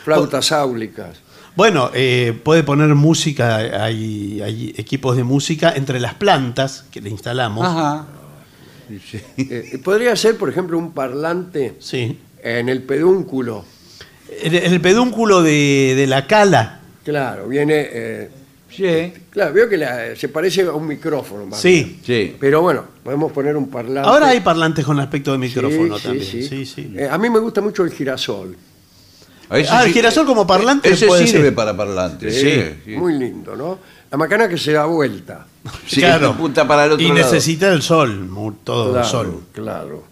flautas áulicas. Bueno, eh, puede poner música, hay, hay equipos de música entre las plantas que le instalamos. Ajá. Eh, podría ser, por ejemplo, un parlante Sí. en el pedúnculo. El, el pedúnculo de, de la cala. Claro, viene. eh, Sí. claro, veo que la- se parece a un micrófono. más Sí. bien. Sí. Pero bueno, podemos poner un parlante. Ahora hay parlantes con aspecto de micrófono sí, también. sí. Sí, sí. Eh, a mí me gusta mucho el girasol. Ese Ah, el sí- girasol como parlante Ese puede sirve ser. para parlante. Sí. Muy lindo, ¿no? La macana que se da vuelta. Sí, Claro. punta para el otro y lado. necesita el sol, todo Claro, el sol. claro.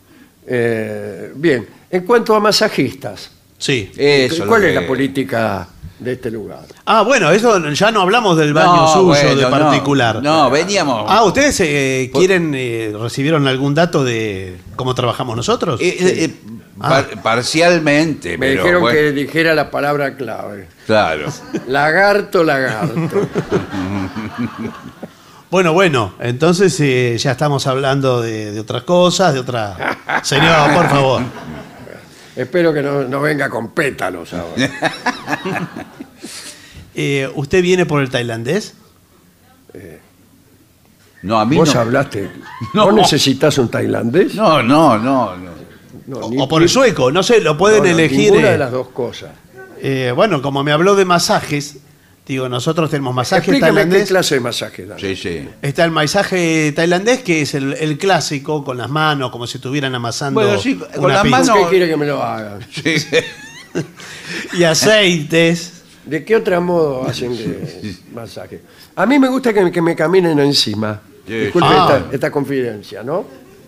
Eh, bien, en cuanto a masajistas, Sí. Eso ¿cuál es que- la política de este lugar? Ah, bueno, eso ya no hablamos del baño No, suyo bueno, de particular. No, veníamos. Ah, ¿ustedes eh, quieren, eh, recibieron algún dato de cómo trabajamos nosotros? Eh, Ah. par- parcialmente, Me pero dijeron bueno, que dijera la palabra clave. Claro. Lagarto, lagarto. Bueno, bueno, entonces eh, ya estamos hablando de, de otras cosas, de otra... Señor, por favor. Espero que no, no venga con pétalos ahora. Eh, ¿Usted viene por el tailandés? No, a mí ¿Vos no. hablaste? No. ¿Vos necesitas un tailandés? No, no, no. no. No, ni- ¿O por el sueco? No sé, lo pueden no, no, elegir. Ninguna eh, de las dos cosas. eh, bueno, como me habló de masajes, digo, nosotros tenemos masaje Explícame qué tailandés. clase de masaje. Sí, sí. Está el masaje tailandés, que es el, el clásico, con las manos, como si estuvieran amasando Bueno, sí, con las manos- ¿Qué quiere que me lo hagan? Sí. Y aceites. ¿De qué otro modo hacen de masaje? A mí me gusta que, que me caminen encima. Disculpe esta, Ah. esta confidencia, ¿no?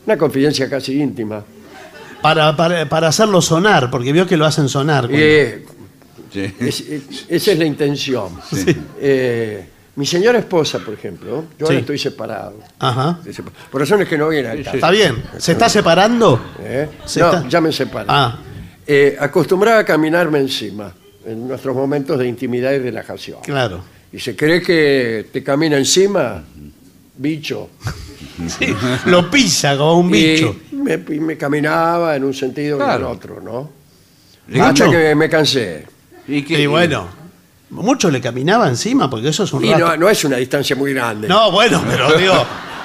Una confidencia casi íntima. Para, para, para hacerlo sonar, porque veo que lo hacen sonar. cuando- Eh, sí. es- es- esa es la intención. Eh, mi señora esposa, por ejemplo, yo ahora Sí. estoy separado. Ajá. Por razones que no viene al caso. Está bien. ¿Se está separando? ¿eh? Se No, está- ya me separé. Ah. Eh, acostumbraba a caminarme encima en nuestros momentos de intimidad y relajación. Claro. Y se cree que te camina encima, bicho. Sí, lo pisa como un bicho. Y me, y me caminaba en un sentido y en Claro. otro, ¿no? ¿Y Hasta mucho? que me cansé. ¿Y bueno, mucho le caminaba encima, porque eso es un Y rato. no, no es una distancia muy grande. No, bueno, pero digo,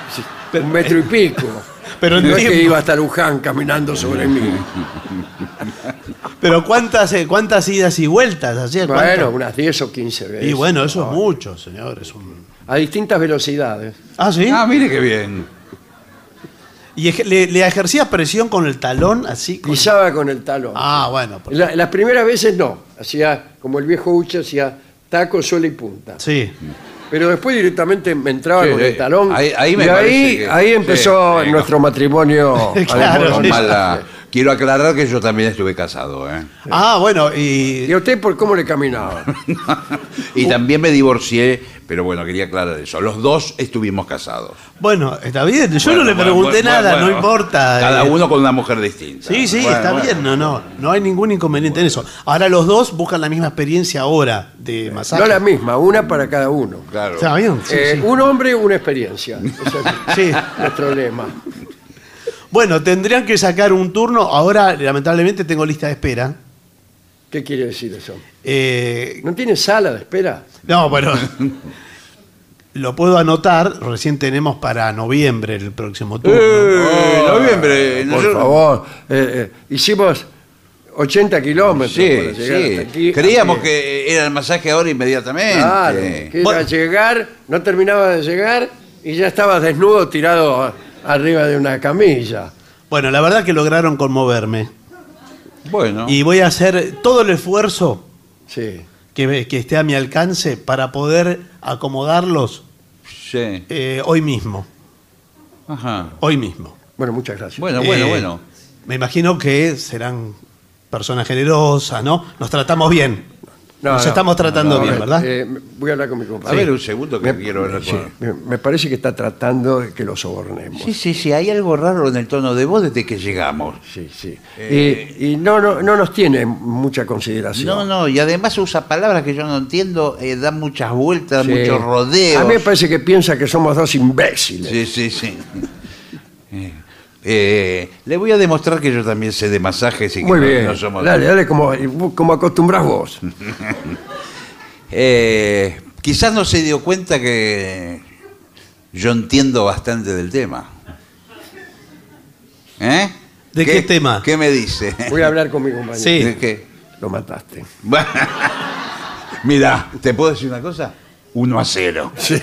un metro y pico. pero, no es que tiempo- iba hasta Luján caminando sobre mí. pero ¿cuántas, eh, cuántas idas y vueltas hacía? Bueno, ¿Cuántas? unas 10 o 15 veces. Y bueno, eso es mucho, señor. es un- A distintas velocidades. Ah, sí. Ah, mire qué bien. ¿Y ej- le, le ejercía presión con el talón así? con- Pisaba con el talón. Ah, bueno. La- las primeras veces no. Hacía, como el viejo Uche, hacía taco, suela y punta. Sí. Pero después directamente me entraba Sí, con sí. el talón. Ahí- ahí me y parece ahí, que- ahí empezó sí, nuestro matrimonio. Claro, sí. Mala, Quiero aclarar que yo también estuve casado, ¿eh? Ah, bueno, y ¿Y a usted por cómo le caminaba? Y también me divorcié, pero bueno, quería aclarar eso. Los dos estuvimos casados. bueno, está bien. Yo Bueno, no le bueno, pregunté bueno, nada, bueno. no importa. Cada eh. uno con una mujer distinta. Sí, sí, Bueno, está bueno. bien, no, no, no hay ningún inconveniente en eso. Ahora los dos buscan la misma experiencia ahora de masaje. No la misma, una para cada uno. Claro. Está bien, sí, Eh, sí. Un hombre, una experiencia. Ese es Sí. nuestro lema. Bueno, tendrían que sacar un turno. Ahora, lamentablemente, tengo lista de espera. ¿Qué quiere decir eso? Eh, ¿No tiene sala de espera? no, pero lo puedo anotar. Recién tenemos para noviembre el próximo turno. Eh, noviembre. Por nosotros- favor. Eh, eh, hicimos 80 kilómetros Sí, para llegar sí. hasta aquí. Creíamos que era el masaje ahora inmediatamente. Claro, que era Bueno. llegar, no terminaba de llegar y ya estaba desnudo tirado a- arriba de una camilla. Bueno, la verdad que lograron conmoverme. Bueno. Y voy a hacer todo el esfuerzo Sí. que, que esté a mi alcance para poder acomodarlos Sí. eh, hoy mismo. Ajá. Hoy mismo. Bueno, muchas gracias. Bueno, bueno, Eh, bueno. Me imagino que serán personas generosas, ¿no? Nos tratamos bien. No, Nos no, estamos tratando no, bien, eh, ¿verdad? eh, voy a hablar con mi A compañero. ver, un segundo que quiero hablar Sí, me, me parece que está tratando de que lo sobornemos. Sí, sí, sí, hay algo raro en el tono de voz desde que llegamos. Sí, sí. Eh, y y no, no, no nos tiene mucha consideración. No, no, y además usa palabras que yo no entiendo, eh, da muchas vueltas, Sí. muchos rodeos. A mí me parece que piensa que somos dos imbéciles. Sí, sí, sí. Eh, le voy a demostrar que yo también sé de masajes y que Muy no- bien. no somos... Dale, dale como, como acostumbras vos. Eh, quizás no se dio cuenta que yo entiendo bastante del tema. ¿Eh? ¿De qué tema? ¿Qué me dice? Voy a hablar con mi compañero. Sí. ¿De qué? Lo mataste. Mira, ¿te puedo decir una cosa? Uno a cero. Sí.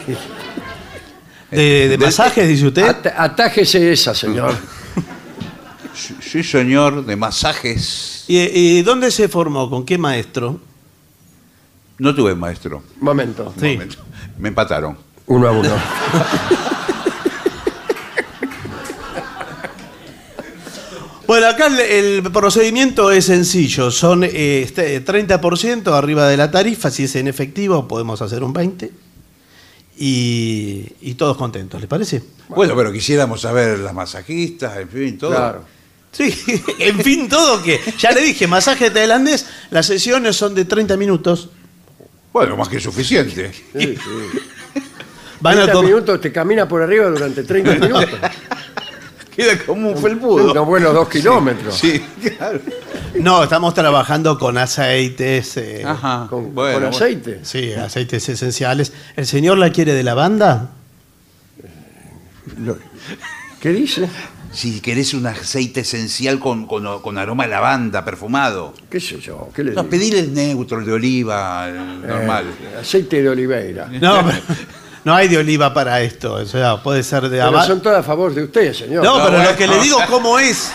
¿De, de masajes, dice usted? At- atájese esa, señor. Sí, sí, señor, de masajes. ¿Y, y dónde se formó? ¿Con qué maestro? No tuve maestro. Momento. Sí. Momento. Me empataron. Uno a uno. Bueno, acá el, el procedimiento es sencillo. Son eh, este, 30% arriba de la tarifa. Si es en efectivo, podemos hacer un 20%. Y, y todos contentos, ¿les parece? Bueno, pero quisiéramos saber las masajistas, en fin, todo. Claro. Sí, en fin, todo que. Ya le dije, masaje tailandés, las sesiones son de 30 minutos. Bueno, más que suficiente. Sí, sí. Van a 30 tomar. minutos, te camina por arriba durante 30 minutos. Queda como un felpudo. Unos buenos dos kilómetros. Sí, claro. No, estamos trabajando con aceites. eh, Ajá. Con, bueno, con bueno. aceite. Sí, aceites esenciales. ¿El señor la quiere de lavanda? Lo- ¿Qué dice? Si querés un aceite esencial con, con- con aroma a lavanda, perfumado. ¿Qué sé yo? ¿Qué le No, digo? pedile el neutro, el de oliva, el Eh, normal. aceite de oliveira. No, pero no hay de oliva para esto. O sea, puede ser de Pero son todas a favor de usted, señor. No, pero bueno. lo que le digo, ¿cómo es?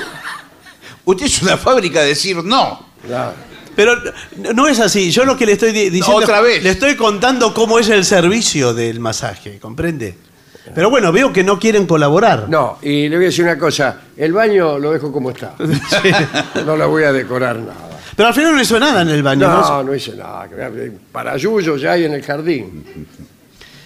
Usted es una fábrica de decir no. Claro. Pero no- no es así. Yo lo que le estoy di- diciendo. Otra vez. Le estoy contando cómo es el servicio del masaje, ¿comprende? Pero bueno, veo que no quieren colaborar. No, y le voy a decir una cosa. El baño lo dejo como está. No la voy a decorar nada. Pero al final no hizo nada en el baño. ¿no? No, no hice nada. Para Yuyo ya hay en el jardín.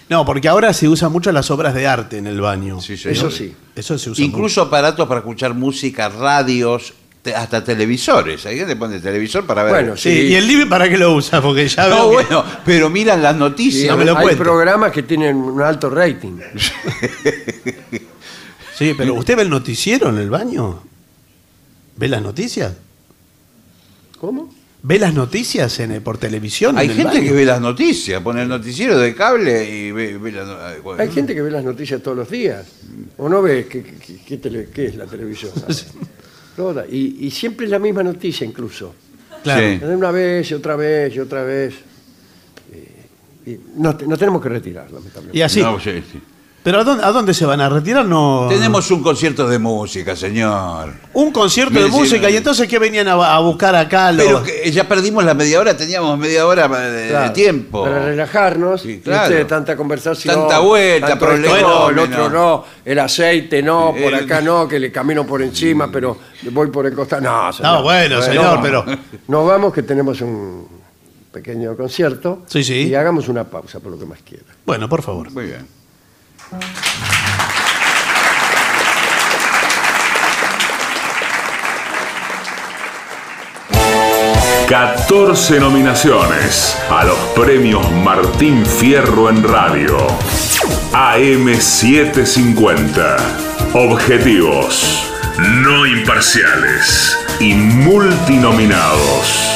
No, porque ahora se usan mucho las obras de arte en el baño. Sí, señor. Eso sí. Eso se usa Incluso aparatos para escuchar música, radios, te- hasta televisores. Hay gente que pone televisor para ver. Bueno. Sí, Sí. ¿y el living para qué lo usa? Porque ya veo No, que- bueno, pero miran las Sí, noticias. no me lo hay cuente. programas que tienen un alto rating. Sí, pero ¿usted ve el noticiero en el baño? ¿Ve las noticias? ¿Cómo? ¿Ve las noticias en, por televisión? Hay en el gente baño? que ve las noticias, pone el noticiero de cable y ve, ve las no- eh, bueno. Hay gente que ve las noticias todos los días. ¿O no ve qué, qué- qué tele- qué es la televisión? Toda. Y, y siempre es la misma noticia incluso. Claro. Sí. Una vez y otra vez y otra vez. Y, y nos, nos tenemos que retirar, lamentablemente. Y así. No, sí, sí. ¿Pero a dónde, a dónde se van a retirar? No. Tenemos un concierto de música, señor. un concierto de música no. y entonces ¿qué venían a, a buscar acá los... Pero que ya perdimos la media hora, teníamos media hora de, de Claro, tiempo. Para relajarnos. Sí, claro. usted, tanta conversación. Tanta vuelta, tanto esto no, el otro no, el aceite no, por El- acá no, que le camino por encima, pero voy por el costado. No, señor. No, bueno, señor, pero- Nos vamos que tenemos un pequeño concierto. Sí, sí. Y hagamos una pausa por lo que más quiera. Bueno, por favor. Muy bien. 14 nominaciones a los premios Martín Fierro en Radio. AM750. Objetivos. No imparciales. Y multinominados.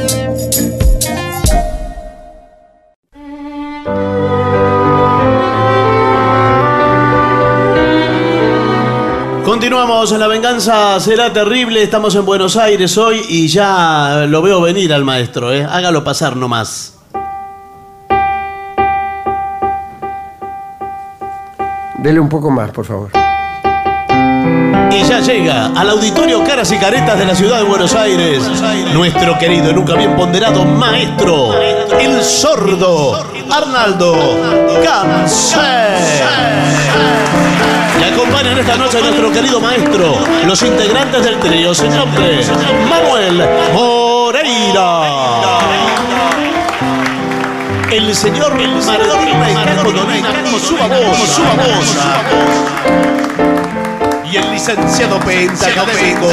Continuamos, la venganza será terrible. Estamos en Buenos Aires hoy y ya lo veo venir al maestro. ¿eh? Hágalo pasar nomás. Dele un poco más, por favor. Y ya llega al auditorio Caras y Caretas de la ciudad de Buenos Aires nuestro querido y nunca bien ponderado maestro, el sordo Arnaldo Cancel. Y acompañan esta noche a nuestro querido maestro, los integrantes del trío, nombre, Manuel Moreira. El señor Maradona y Carolina, como su voz, su voz y el licenciado pentacadémico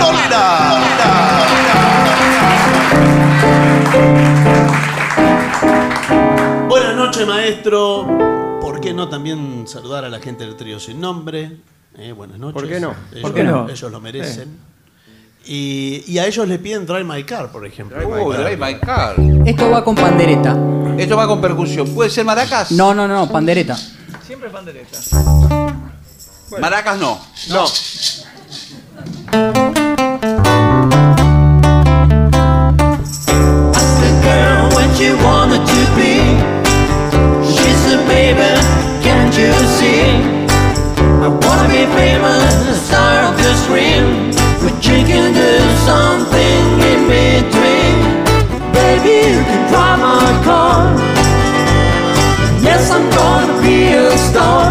Dolina. Buenas noches, maestro. ¿Por qué no también saludar a la gente del trío sin nombre? Eh, buenas noches. ¿Por qué no? Ellos, ¿Por qué no? ellos lo merecen. Y, y a ellos le piden Drive My Car, por ejemplo. Uh, Drive My Car. Esto va con pandereta. Esto va con percusión. ¿Puede ser maracas? No, no, no, pandereta. Maracas no. No. I wanna be famous, the star of the screen. But you can do something in between. Baby, you can drive my car. Yes, I'm gonna be a star.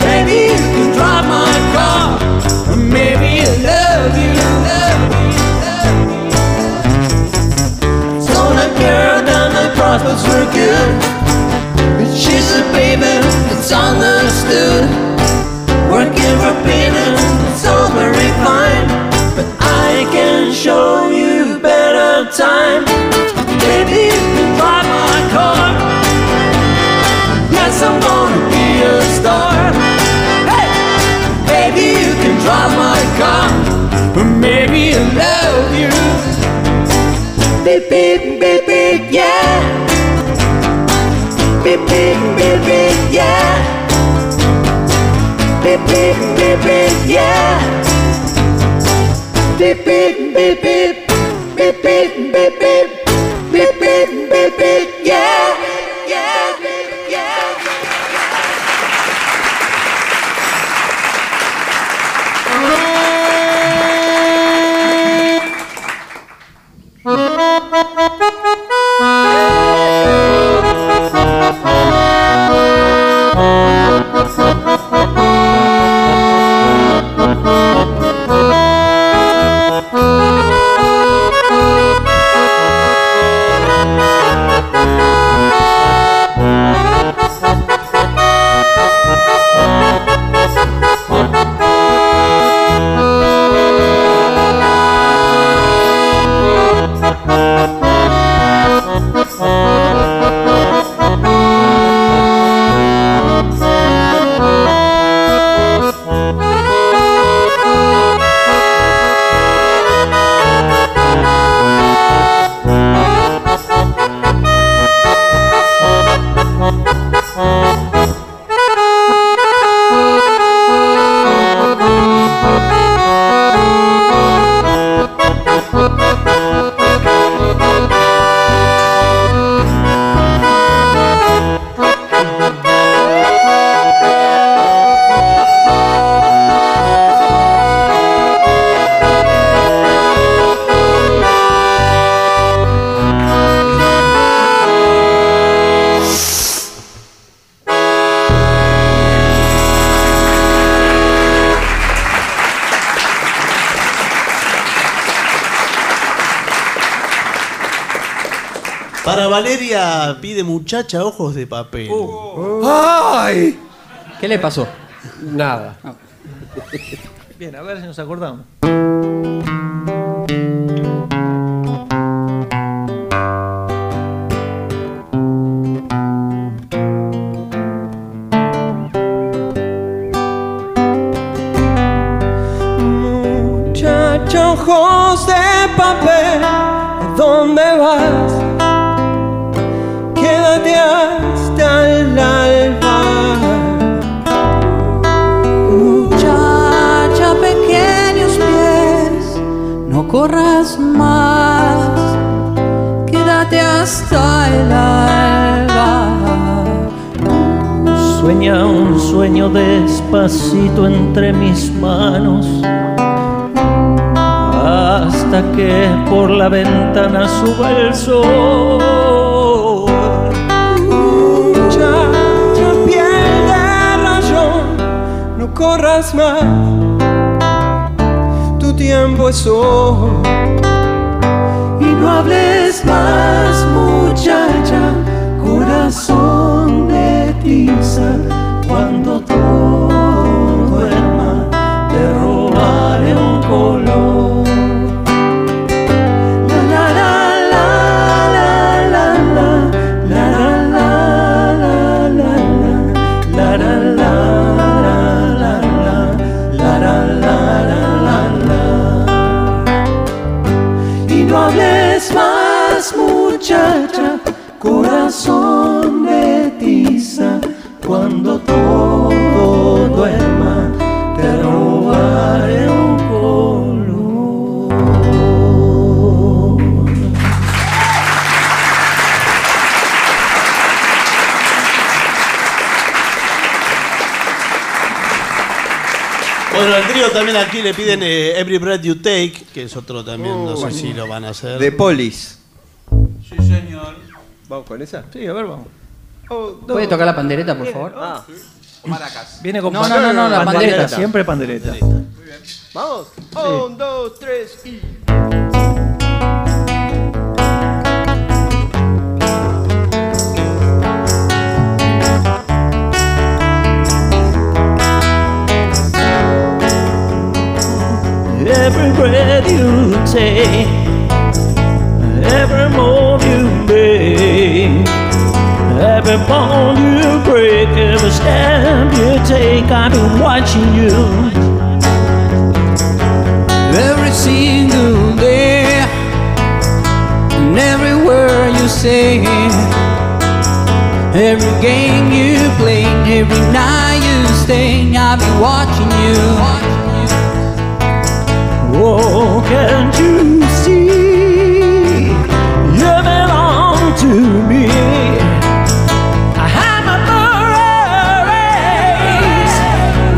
Baby, you can drive my car. Maybe I love you, love you, love you. So the girl down the prospects were good. Show you better time. Baby, drive my car. Yes, I'm gonna be a star. Hey! Baby, you can drive my car. But maybe I love you. Beep, beep, beep, beep, yeah. Beep, beep, beep, beep, yeah. Beep, beep, beep, Valeria pide muchacha ojos de papel. ¡Ay! ¿Qué le pasó? Nada. Bien, a ver si nos acordamos. Despacito entre mis manos hasta que por la ventana suba el sol. Muchacha, piel de rayón, no corras más, tu tiempo es hoy. Y no hables más, muchacha, Bueno, al trío también aquí le piden eh, Every Breath You Take, que es otro también, no sé bueno. si lo van a hacer. De Polis. Sí, señor. ¿Vamos con esa? Sí, a ver, vamos. ¿Puede tocar la pandereta, por favor? Ah. Viene con No, no, no, no, la pandereta. Siempre pandereta. Vamos. Un, dos, tres y. Every breath you take, every move you make, every bone you break, every step you take, I've been watching you. Every single day, and every word you say, every game you play, every night you stay, I'll be watching you. Oh, can't you see? You belong to me. I have a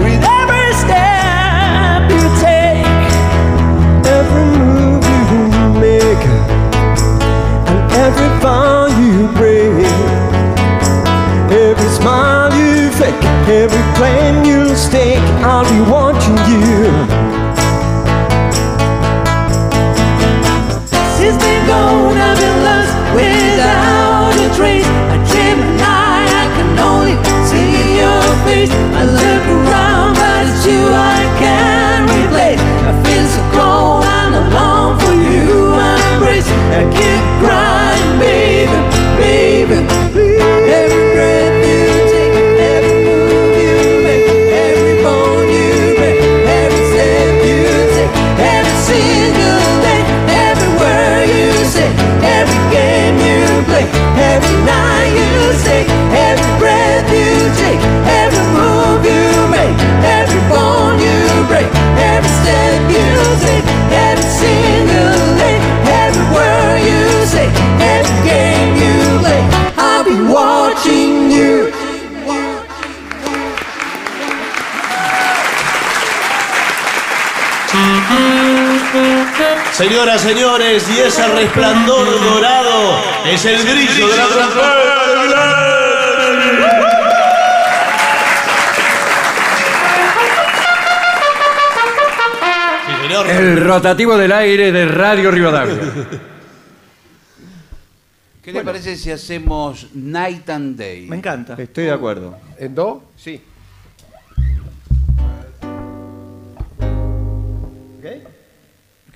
with every step you take, every move you make, and every vow you break, every smile you fake, every plan you stake. I'll be watching Every breath you take, every move you make, every bone you break, every step you take, every single every word you say, every game you play, every night you every breath you take, every move you make, every bone you break, every step you take, Señoras, señores, y ese resplandor dorado es el brillo de la El rotativo del aire de Radio Rivadavia. ¿Qué le parece si hacemos Night and Day? Me encanta. Estoy de acuerdo. ¿En do? Sí.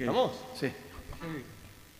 ¿Vamos?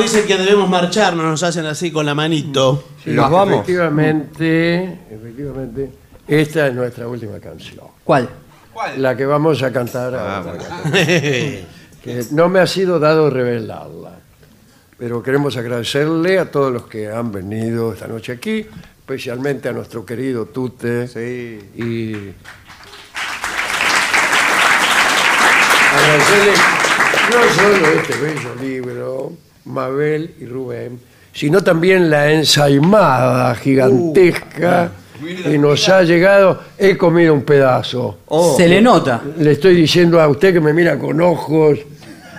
nos dicen que debemos marcharnos, nos hacen así con la manito. Sí, Efectivamente, efectivamente, esta es nuestra última canción. ¿Cuál? La que vamos a cantar ahora. que no me ha sido dado revelarla. Pero queremos agradecerle a todos los que han venido esta noche aquí, especialmente a nuestro querido Tute. Y agradecerle no solo este bello libro, Mabel y Rubén, sino también la ensaimada gigantesca que nos ha llegado. He comido un pedazo. Se le nota. Le estoy diciendo a usted que me mira con ojos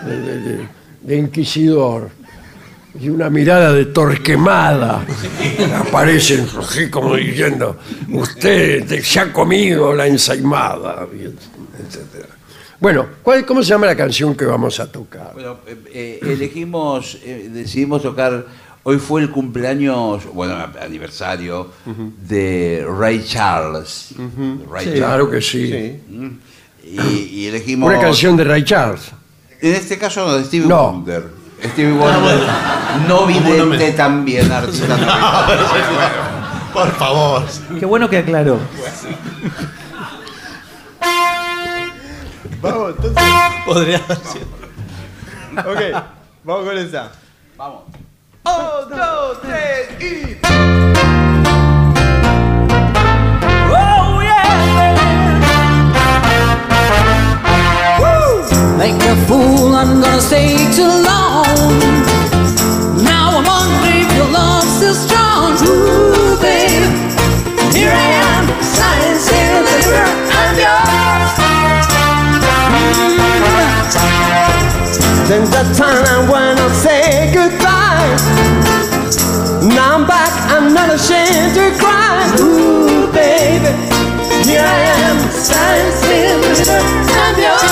de, de- de- de inquisidor y una mirada de torquemada. Aparecen así como diciendo, usted te- se ha comido la ensaimada, y et- etcétera. Bueno, ¿cuál- ¿cómo se llama la canción que vamos a tocar? Bueno, eh, eh, elegimos, eh, decidimos tocar, hoy fue el cumpleaños, bueno, aniversario de Ray Charles. Ray Sí, Charles. claro que sí. Y, y elegimos... Una canción de Ray Charles. En este caso no, de Stevie No. Wonder. Stevie Wonder, no vidente también, artista no vidente. Por favor. Qué bueno que aclaró. Vamos, entonces. Podría haber sido. Ok, vamos con esa. Vamos. Un, dos, tres y. Oh yeah, Make a fool, I'm gonna stay too long. Now I'm wondering if your love's still strong. Ooh, babe, here I am, science in the mirror, I'm yours. Since the time I wanna say goodbye. Now I'm back, I'm not ashamed to cry. Ooh, baby, here I am, science in the I'm yours.